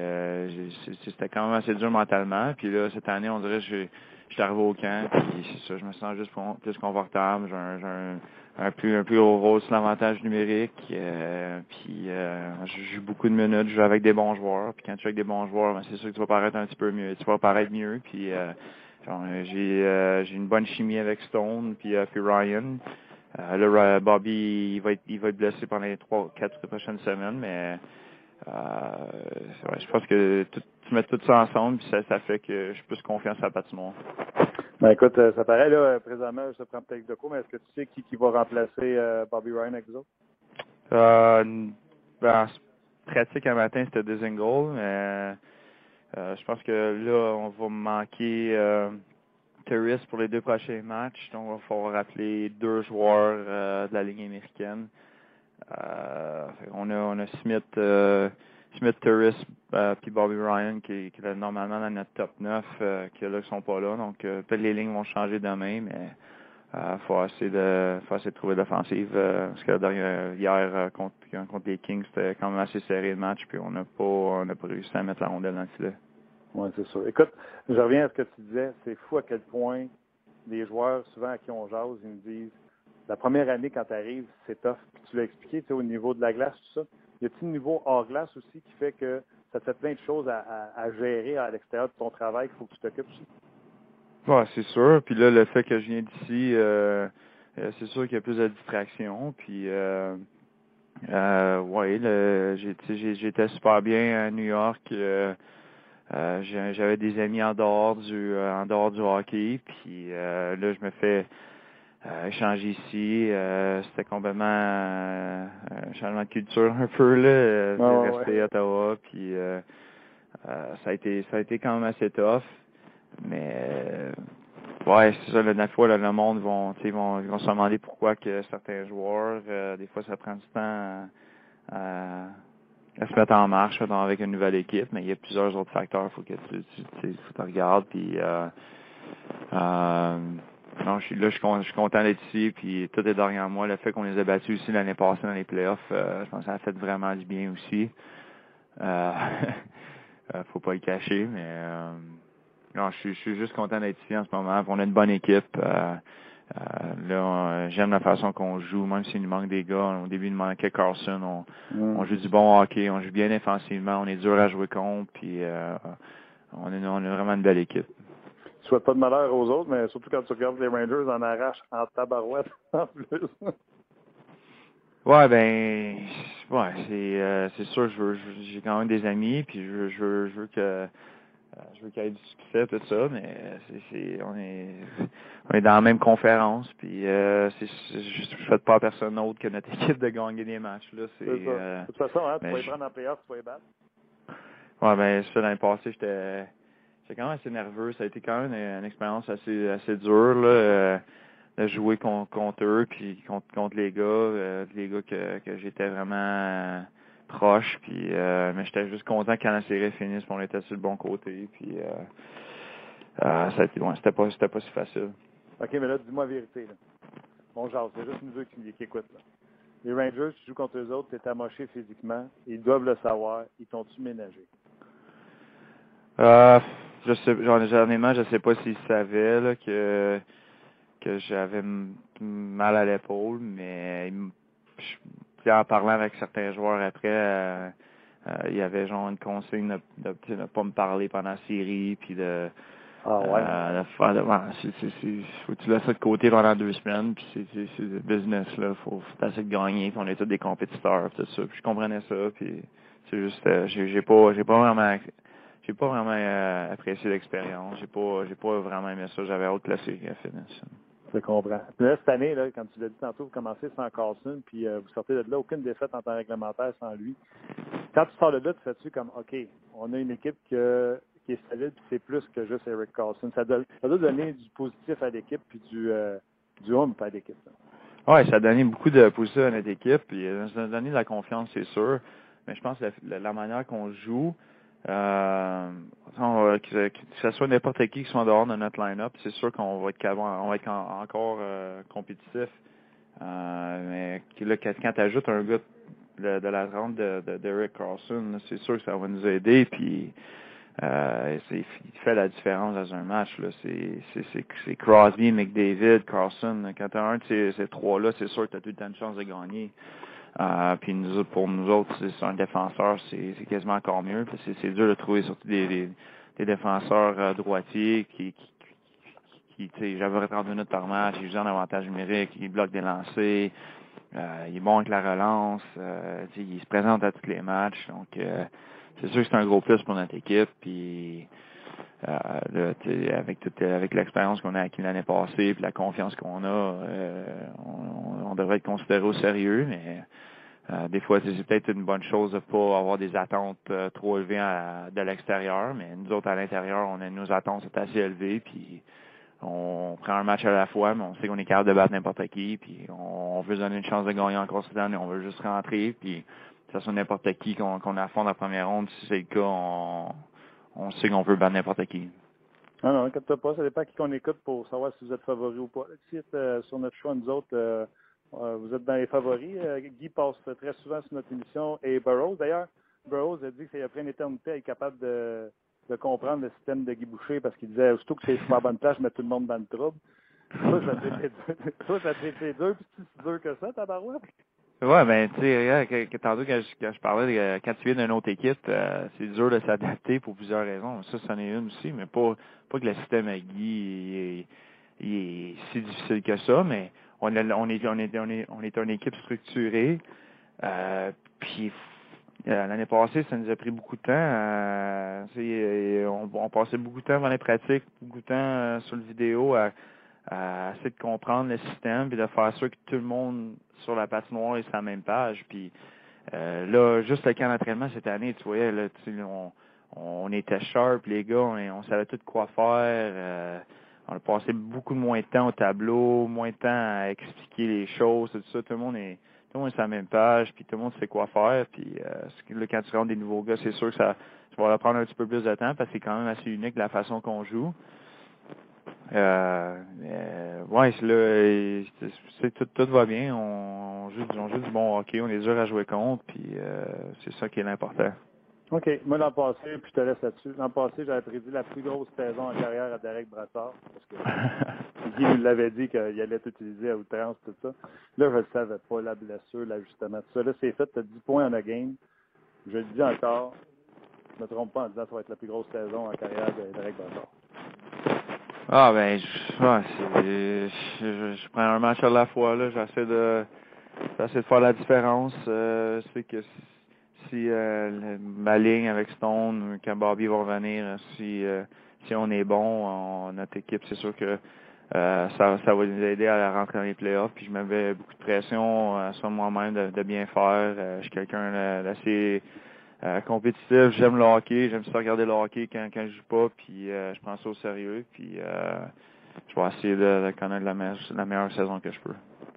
c'était quand même assez dur mentalement. Puis là, cette année, on dirait que suis arrivé au camp, puis ça, je me sens juste plus confortable. J'ai un, un, un, plus un plus haut rôle sur l'avantage numérique. Euh, puis euh, je joue beaucoup de minutes, je joue avec des bons joueurs. Puis quand tu joues avec des bons joueurs, ben, c'est sûr que tu vas paraître un petit peu mieux. Tu vas paraître mieux. Puis euh, j'ai euh, j'ai une bonne chimie avec Stone puis, euh, puis Ryan. Euh, là, Bobby, il va être il va être blessé pendant les trois, quatre prochaines semaines, mais euh, je pense que tout, tu mets tout ça ensemble, puis ça, ça fait que j'ai plus confiance à la patinoire. Ben écoute, euh, ça paraît là, présentement, je te prends peut-être de cours, mais est-ce que tu sais qui, qui va remplacer euh, Bobby Ryan avec vous autres? Euh, ben, pratique un matin, c'était Dizingle, mais euh, je pense que là, on va manquer euh, pour les deux prochains matchs, donc il va falloir rappeler deux joueurs de la ligne américaine. On a on a Smith Smith Turris euh, puis Bobby Ryan qui, est normalement dans notre top 9 euh, qui là sont pas là donc euh, peut-être les lignes vont changer demain mais euh, faut essayer de faut essayer de trouver l'offensive euh, parce que hier contre, contre les Kings c'était quand même assez serré le match puis on n'a pas on n'a pas réussi à mettre la rondelle dans le filet. Oui, c'est sûr. Écoute, je reviens à ce que tu disais, c'est fou à quel point les joueurs, souvent à qui on jase, ils me disent la première année quand tu arrives, c'est tough. Puis tu l'as expliqué, tu sais, au niveau de la glace, tout ça y a-t-il un niveau hors glace aussi qui fait que ça te fait plein de choses à, gérer à l'extérieur de ton travail qu'il faut que tu t'occupes aussi? C'est sûr. Puis là, le fait que je viens d'ici, euh, euh c'est sûr qu'il y a plus de distractions. Puis euh, euh, j'étais super bien à New York. Euh, euh j'avais des amis en dehors du en dehors du hockey. Puis là, je me fais euh, échanger ici. Euh, c'était complètement euh, un changement de culture un peu là, euh, oh, rester à Ottawa. Puis euh, ça a été ça a été quand même assez tough. Mais ouais, c'est ça, la fois, là, le monde vont, vont, vont se demander pourquoi que certains joueurs, des fois ça prend du temps à, à, se mettre en marche avec une nouvelle équipe, mais il y a plusieurs autres facteurs, il faut que tu, tu, tu, tu regardes. Puis euh, non, je suis là, je suis, content d'être ici, puis tout est derrière moi. Le fait qu'on les a battus aussi l'année passée dans les playoffs, euh, je pense que ça a fait vraiment du bien aussi. Euh, euh faut pas le cacher, mais euh, non, je suis, juste content d'être ici en ce moment. On a une bonne équipe. Euh, là, j'aime la façon qu'on joue, même s'il nous manque des gars. Au début, il nous manquait Carlson. On, mm. on joue du bon hockey, on joue bien défensivement, on est dur à jouer contre, puis on, est, on est vraiment une belle équipe. Tu souhaite pas de malheur aux autres, mais surtout quand tu regardes les Rangers en arrache en tabarouette en plus. Ouais, ben, ouais, c'est euh, c'est sûr, je veux, j'ai quand même des amis, puis je veux, je veux, je veux que euh, je veux qu'il y ait du succès tout ça, mais c'est, c'est on est on est dans la même conférence, puis euh, c'est, je ne souhaite pas à personne d'autre que notre équipe de gagner des matchs là. C'est, C'est ça. euh, de toute façon, hein, tu vas y je- prendre en playoff, tu vas y battre. Ouais, ben, ça, l'année passée, j'étais, j'étais quand même assez nerveux. Ça a été quand même une, une expérience assez, assez dure, là, euh, de jouer con- contre eux, puis contre, contre les gars, euh, les gars que, que j'étais vraiment euh, proche, puis, mais j'étais juste content quand la série finisse, puis on était sur le bon côté, puis, ça a été, ouais, c'était pas, c'était pas si facile. OK, mais là, dis-moi la vérité. Là. Bon, genre, c'est juste nous deux qui, qui écoutent. Là. Les Rangers, tu joues contre eux autres, t'es amoché physiquement. Ils doivent le savoir. Ils t'ont-tu ménagé? Euh, je sais, j'en, honnêtement, je sais pas s'ils savaient là, que que j'avais mal à l'épaule, mais je- en parlant avec certains joueurs après, euh, euh, il y avait genre une consigne de, de, tu sais, de pas me parler pendant la série, puis de Ah ouais? euh, de de, faut que tu laisses ça de côté pendant deux semaines, puis c'est, c'est, c'est le business là, faut, faut essayer de gagner, puis on est tous des compétiteurs, tout ça, puis je comprenais ça, puis c'est juste, euh, j'ai, j'ai pas, j'ai pas vraiment j'ai pas vraiment euh, apprécié l'expérience. J'ai pas j'ai pas vraiment aimé ça. J'avais hâte la série elle finisse. Je comprends. Puis là, cette année, là, comme tu l'as dit tantôt, vous commencez sans Carlson, puis euh, vous sortez de là, aucune défaite en temps réglementaire sans lui. Quand tu sors de là, tu fais-tu comme, OK, on a une équipe que, qui est solide, puis c'est plus que juste Eric Carlson. Ça doit, ça doit donner du positif à l'équipe, puis du, euh, du homme à l'équipe. Ouais, ça a donné beaucoup de positif à notre équipe. Puis euh, ça a donné de la confiance, c'est sûr. Mais je pense que la manière qu'on joue, euh, on que, que ce soit n'importe qui qui soit en dehors de notre line-up, c'est sûr qu'on va être, va être en- encore euh, compétitif. Euh, mais là, quand, tu ajoutes un gars de, la rente de, de, d'Eric Carlson, c'est sûr que ça va nous aider. Puis euh, il fait la différence dans un match. C'est, Crosby, McDavid, Carlson. Quand tu as un de ces, trois-là, c'est sûr que tu as tout le temps de chance de gagner. Euh, puis nous pour nous autres, c'est, un défenseur, c'est, quasiment encore mieux. C'est, dur de trouver surtout des, des, des défenseurs euh, droitiers qui, qui, qui tu sais, j'avais 30 minutes par match, il joue en avantage numérique, il bloque des lancers, euh, il est bon avec la relance, euh, il se présente à tous les matchs. Donc euh, c'est sûr que c'est un gros plus pour notre équipe. Puis euh, là, avec toute avec l'expérience qu'on a acquis l'année passée, puis la confiance qu'on a, euh, on, on devrait être considéré au sérieux, mais euh, des fois, c'est peut-être une bonne chose de pas avoir des attentes euh, trop élevées à- de l'extérieur, mais nous autres à l'intérieur, on a nos attentes sont assez élevées, puis on prend un match à la fois, mais on sait qu'on est capable de battre n'importe qui, puis on, veut donner une chance de gagner encore cette année, on veut juste rentrer, puis que ce soit n'importe qui qu'on affronte en première ronde, si c'est le cas, on, on sait qu'on peut battre n'importe qui. Non, non, inquiète pas, ça dépend qui qu'on écoute pour savoir si vous êtes favori ou pas. Ici, euh, sur notre choix, nous autres, euh, vous êtes dans les favoris. Euh, Guy passe très souvent sur notre émission et Burroughs. D'ailleurs, Burroughs a dit que c'est après une éternité à être capable de, comprendre le système de Guy Boucher parce qu'il disait, aussitôt que c'est sur la bonne place, je mets tout le monde dans le trouble. Toi, ça te fait dur, puis c'est dur que ça, ta barouette? Ouais, ben, tu sais, que, que tantôt, quand je, parlais, de, euh, quand tu d'une autre équipe, euh, c'est dur de s'adapter pour plusieurs raisons. Ça, c'en est une aussi, mais pas, que le système à Guy est si difficile que ça, mais on, a- on est, on est, on est, on est une équipe structurée, euh, puis euh, l'année passée, ça nous a pris beaucoup de temps. euh, euh, on, on passait beaucoup de temps dans les pratiques, beaucoup de temps euh, sur le vidéo à, à essayer de comprendre le système puis de faire sûr que tout le monde sur la patinoire est sur la même page. Puis euh, là, juste le camp d'entraînement cette année, tu voyais, là, tu on, on était sharp, les gars, on, on savait tout quoi faire. On a passé beaucoup moins de temps au tableau, moins de temps à expliquer les choses, tout ça. Tout le monde est tout le monde est sur la même page, puis tout le monde sait quoi faire. Puis euh, là, quand tu rentres des nouveaux gars, c'est sûr que ça, va leur prendre un petit peu plus de temps parce que c'est quand même assez unique la façon qu'on joue. Euh, euh, ouais, là, c'est- tout, va bien. On, on joue, on joue du bon hockey, on est dur à jouer contre, puis euh, c'est ça qui est l'important. OK. Moi, l'an passé, puis je te laisse là-dessus. L'an passé, j'avais prédit la plus grosse saison en carrière à Derek Brassard. Parce que Guy nous l'avait dit qu'il allait être utilisé à outrance, tout ça. Là, je le savais pas, la blessure, l'ajustement, tout ça. Là, c'est fait, tu as 10 points en a game. Je le dis encore, je me trompe pas en disant que ça va être la plus grosse saison en carrière de Derek Brassard. Ah ben, je, ouais, c'est- je, je prends un match à la fois. là. J'essaie de, j'essaie de faire la différence. Euh, je sais que si, euh, ma ligne avec Stone, quand Bobby va revenir, si, euh, si on est bon, on- notre équipe, c'est sûr que euh, ça, ça va nous aider à rentrer dans les playoffs. Puis je m'avais beaucoup de pression euh, sur moi-même de, bien faire. Euh, je suis quelqu'un euh, d'assez euh, compétitif. J'aime le hockey. J'aime ça regarder le hockey quand, quand je joue pas. Puis euh, je prends ça au sérieux. Puis euh, je vais essayer de, de connaître la la meilleure saison que je peux.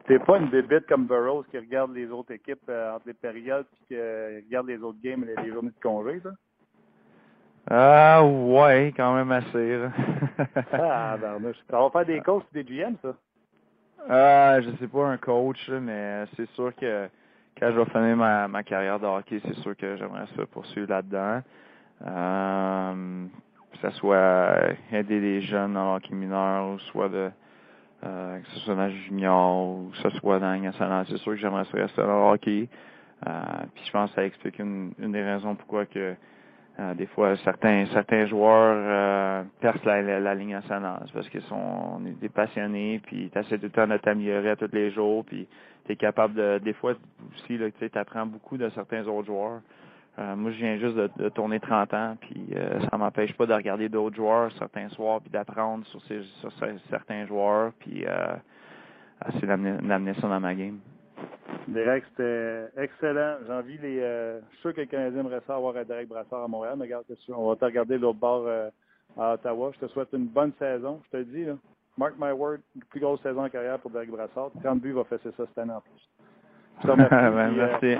T'es pas une bébête comme Burroughs qui regarde les autres équipes euh, entre les périodes puis qui euh, regarde les autres games et les, les journées de congé, ça? Ah ouais, quand même assez. là. ah, barnouche. Ça va faire des coachs et des GM, ça? Ah, je sais pas un coach, là, mais c'est sûr que quand je vais finir ma, ma carrière de hockey, c'est sûr que j'aimerais ça poursuivre là-dedans. Euh, que ce soit aider les jeunes dans le hockey mineur, ou soit de euh, que ce soit dans le junior, ou que ce soit dans la. C'est sûr que j'aimerais ça rester dans le hockey. Euh, puis je pense que ça explique une, une des raisons pourquoi que euh, des fois, certains certains joueurs euh, percent la, la, la ligne nationale. Parce qu'ils sont on est des passionnés, puis tu essaies tout le temps de t'améliorer à tous les jours, puis tu es capable de. Des fois aussi, là, tu apprends beaucoup de certains autres joueurs. Euh, moi, je viens juste de, de tourner 30 ans, puis euh, ça m'empêche pas de regarder d'autres joueurs certains soirs, puis d'apprendre sur, ces, sur ces- certains joueurs, puis euh, essayer d'amener ça dans ma game. Derek, c'était excellent. J'ai envie, les, euh, je suis sûr que le Canadien aimerait ça avoir un Derek Brassard à Montréal, mais regarde, on va te regarder de l'autre bord euh, à Ottawa. Je te souhaite une bonne saison. Je te le dis, là, mark my word, une plus grosse saison en carrière pour Derek Brassard. 30 buts, il va faire ça cette année en plus. Je te remercie. Ben, euh, merci.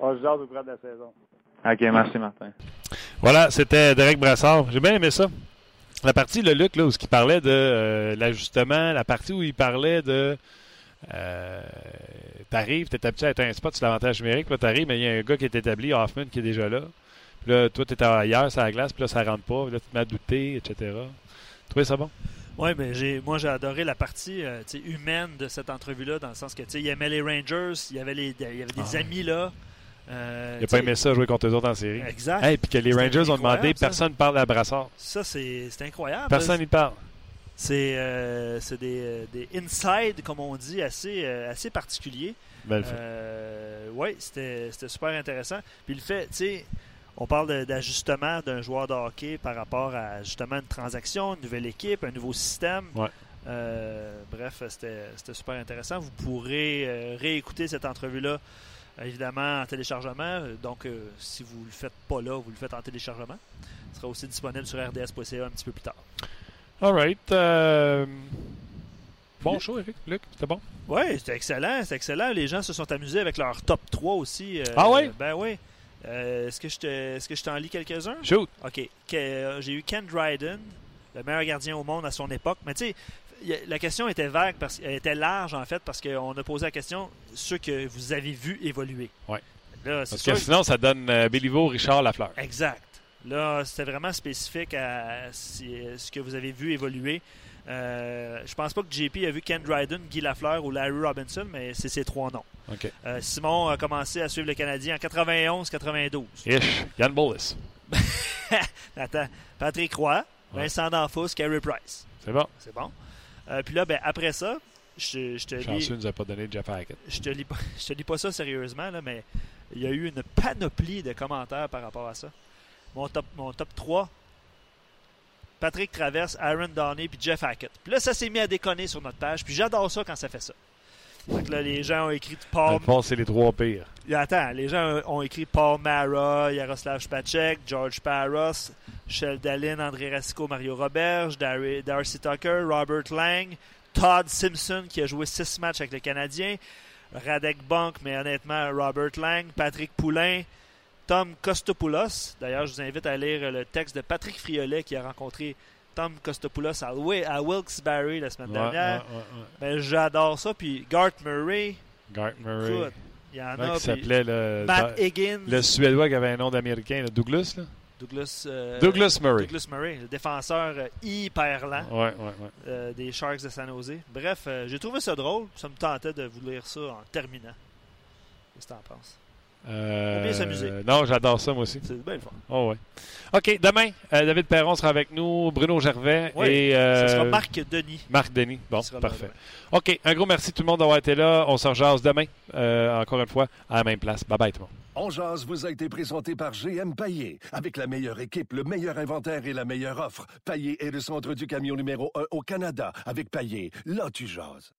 on se jase au cours de la saison. OK, merci Martin. Voilà, c'était Derek Brassard. J'ai bien aimé ça. La partie, le Luc, là, où il parlait de euh, l'ajustement, la partie où il parlait de. Euh, t'arrives, t'es habitué à être un spot sur l'avantage numérique, puis là, t'arrives, mais il y a un gars qui est établi, Hoffman, qui est déjà là. Puis là, toi, t'es ailleurs, sur la glace, puis là, ça rentre pas, puis là, tu te mets à douter, etc. Tu trouvais ça bon? Oui, mais j'ai, moi, j'ai adoré la partie euh, tu sais, humaine de cette entrevue-là, dans le sens que tu sais, il aimait les Rangers, il y avait, les, il y avait des Ah. amis là. Euh, Il a tu sais, pas aimé ça, jouer contre eux autres en série. Exact. Hey, puis que les Rangers ont demandé, ça. personne parle à Brassard. Ça, c'est, incroyable. Personne n'y parle. C'est, euh, c'est des, euh, des inside, comme on dit, assez, euh, assez particuliers. Belle fin. Euh, oui, c'était, c'était super intéressant. Puis le fait, tu sais, on parle d'ajustement d'un joueur de hockey par rapport à justement une transaction, une nouvelle équipe, un nouveau système. Ouais. Euh, bref, c'était, c'était super intéressant. Vous pourrez euh, réécouter cette entrevue-là, euh, évidemment, en téléchargement. Donc, euh, si vous ne le faites pas là, vous le faites en téléchargement. Ce sera aussi disponible sur rds.ca un petit peu plus tard. All right. euh, Bon show, Eric. Luc, c'était bon? Oui, c'était excellent, c'était excellent. Les gens se sont amusés avec leur top 3 aussi. euh, Ah ouais? Ben oui. Euh, est-ce que je te- t'en lis quelques-uns? Shoot. OK. Euh, J'ai eu Ken Dryden, le meilleur gardien au monde à son époque. Mais tu sais, la question était vague, parce elle était large en fait, parce qu'on a posé la question ceux que vous avez vus évoluer. C'est Parce que sinon, ça donne euh, Béliveau, Richard, Lafleur. Exact. Là, c'était vraiment spécifique à si- ce que vous avez vu évoluer. Euh, je pense pas que JP a vu Ken Dryden, Guy Lafleur ou Larry Robinson, mais c'est ces trois noms. OK. Euh, Simon a commencé à suivre le Canadien en 91-92. Ish. Yann Bollis. Attends, Patrick Roy, Ouais. Vincent D'Anfos, Carey Price. C'est bon. C'est bon. Euh, puis là, ben, après ça, je, je te lis, Chanceux nous a pas donné Jeff Hackett. je te lis pas, je te lis pas ça sérieusement, là, mais il y a eu une panoplie de commentaires par rapport à ça. Mon top, mon top 3, Patrick Traverse, Aaron Downey puis Jeff Hackett. Puis là, ça s'est mis à déconner sur notre page, puis j'adore ça quand ça fait ça. Que là, les gens ont écrit Paul. c'est les trois pires. Attends, les gens ont écrit Paul Mara, Yaroslav Spacek, George Paros, Shell Dallin, André Racicot, Mario Roberge, Dar- Darcy Tucker, Robert Lang, Todd Simpson qui a joué six matchs avec le Canadien, Radek Bonk, mais honnêtement Robert Lang, Patrick Poulain, Tom Kostopoulos. D'ailleurs, je vous invite à lire le texte de Patrick Friolet qui a rencontré Tom Kostopoulos à, Wi- à Wilkes-Barre la semaine Ouais, dernière. ouais, ouais, ouais. Ben, J'adore ça. Puis Garth Murray, Garth Murray. écoute, il y en a. qui s'appelait le, Matt Higgins. le Suédois qui avait un nom d'Américain, le Douglas. Là? Douglas, euh, Douglas Murray. Douglas Murray, le défenseur euh, hyper lent Ouais, ouais, ouais. euh, des Sharks de San Jose. Bref, euh, j'ai trouvé ça drôle. Ça me tentait de vous lire ça en terminant. Qu'est-ce que t'en penses? Euh, Faut bien s'amuser. Non, j'adore ça, moi aussi. C'est bien le fun. Oh, ouais. OK, demain, euh, David Perron sera avec nous, Bruno Gervais Oui, et euh, Ce sera Marc Denis. Marc Denis. Bon, parfait. demain. OK, un gros merci tout le monde d'avoir été là. On se rejase demain, euh, encore une fois, à la même place. Bye bye tout le monde. On jase vous a été présenté par GM Paillé. Avec la meilleure équipe, le meilleur inventaire et la meilleure offre. Paillé est le centre du camion numéro 1 au Canada. Avec Paillé, là tu jases.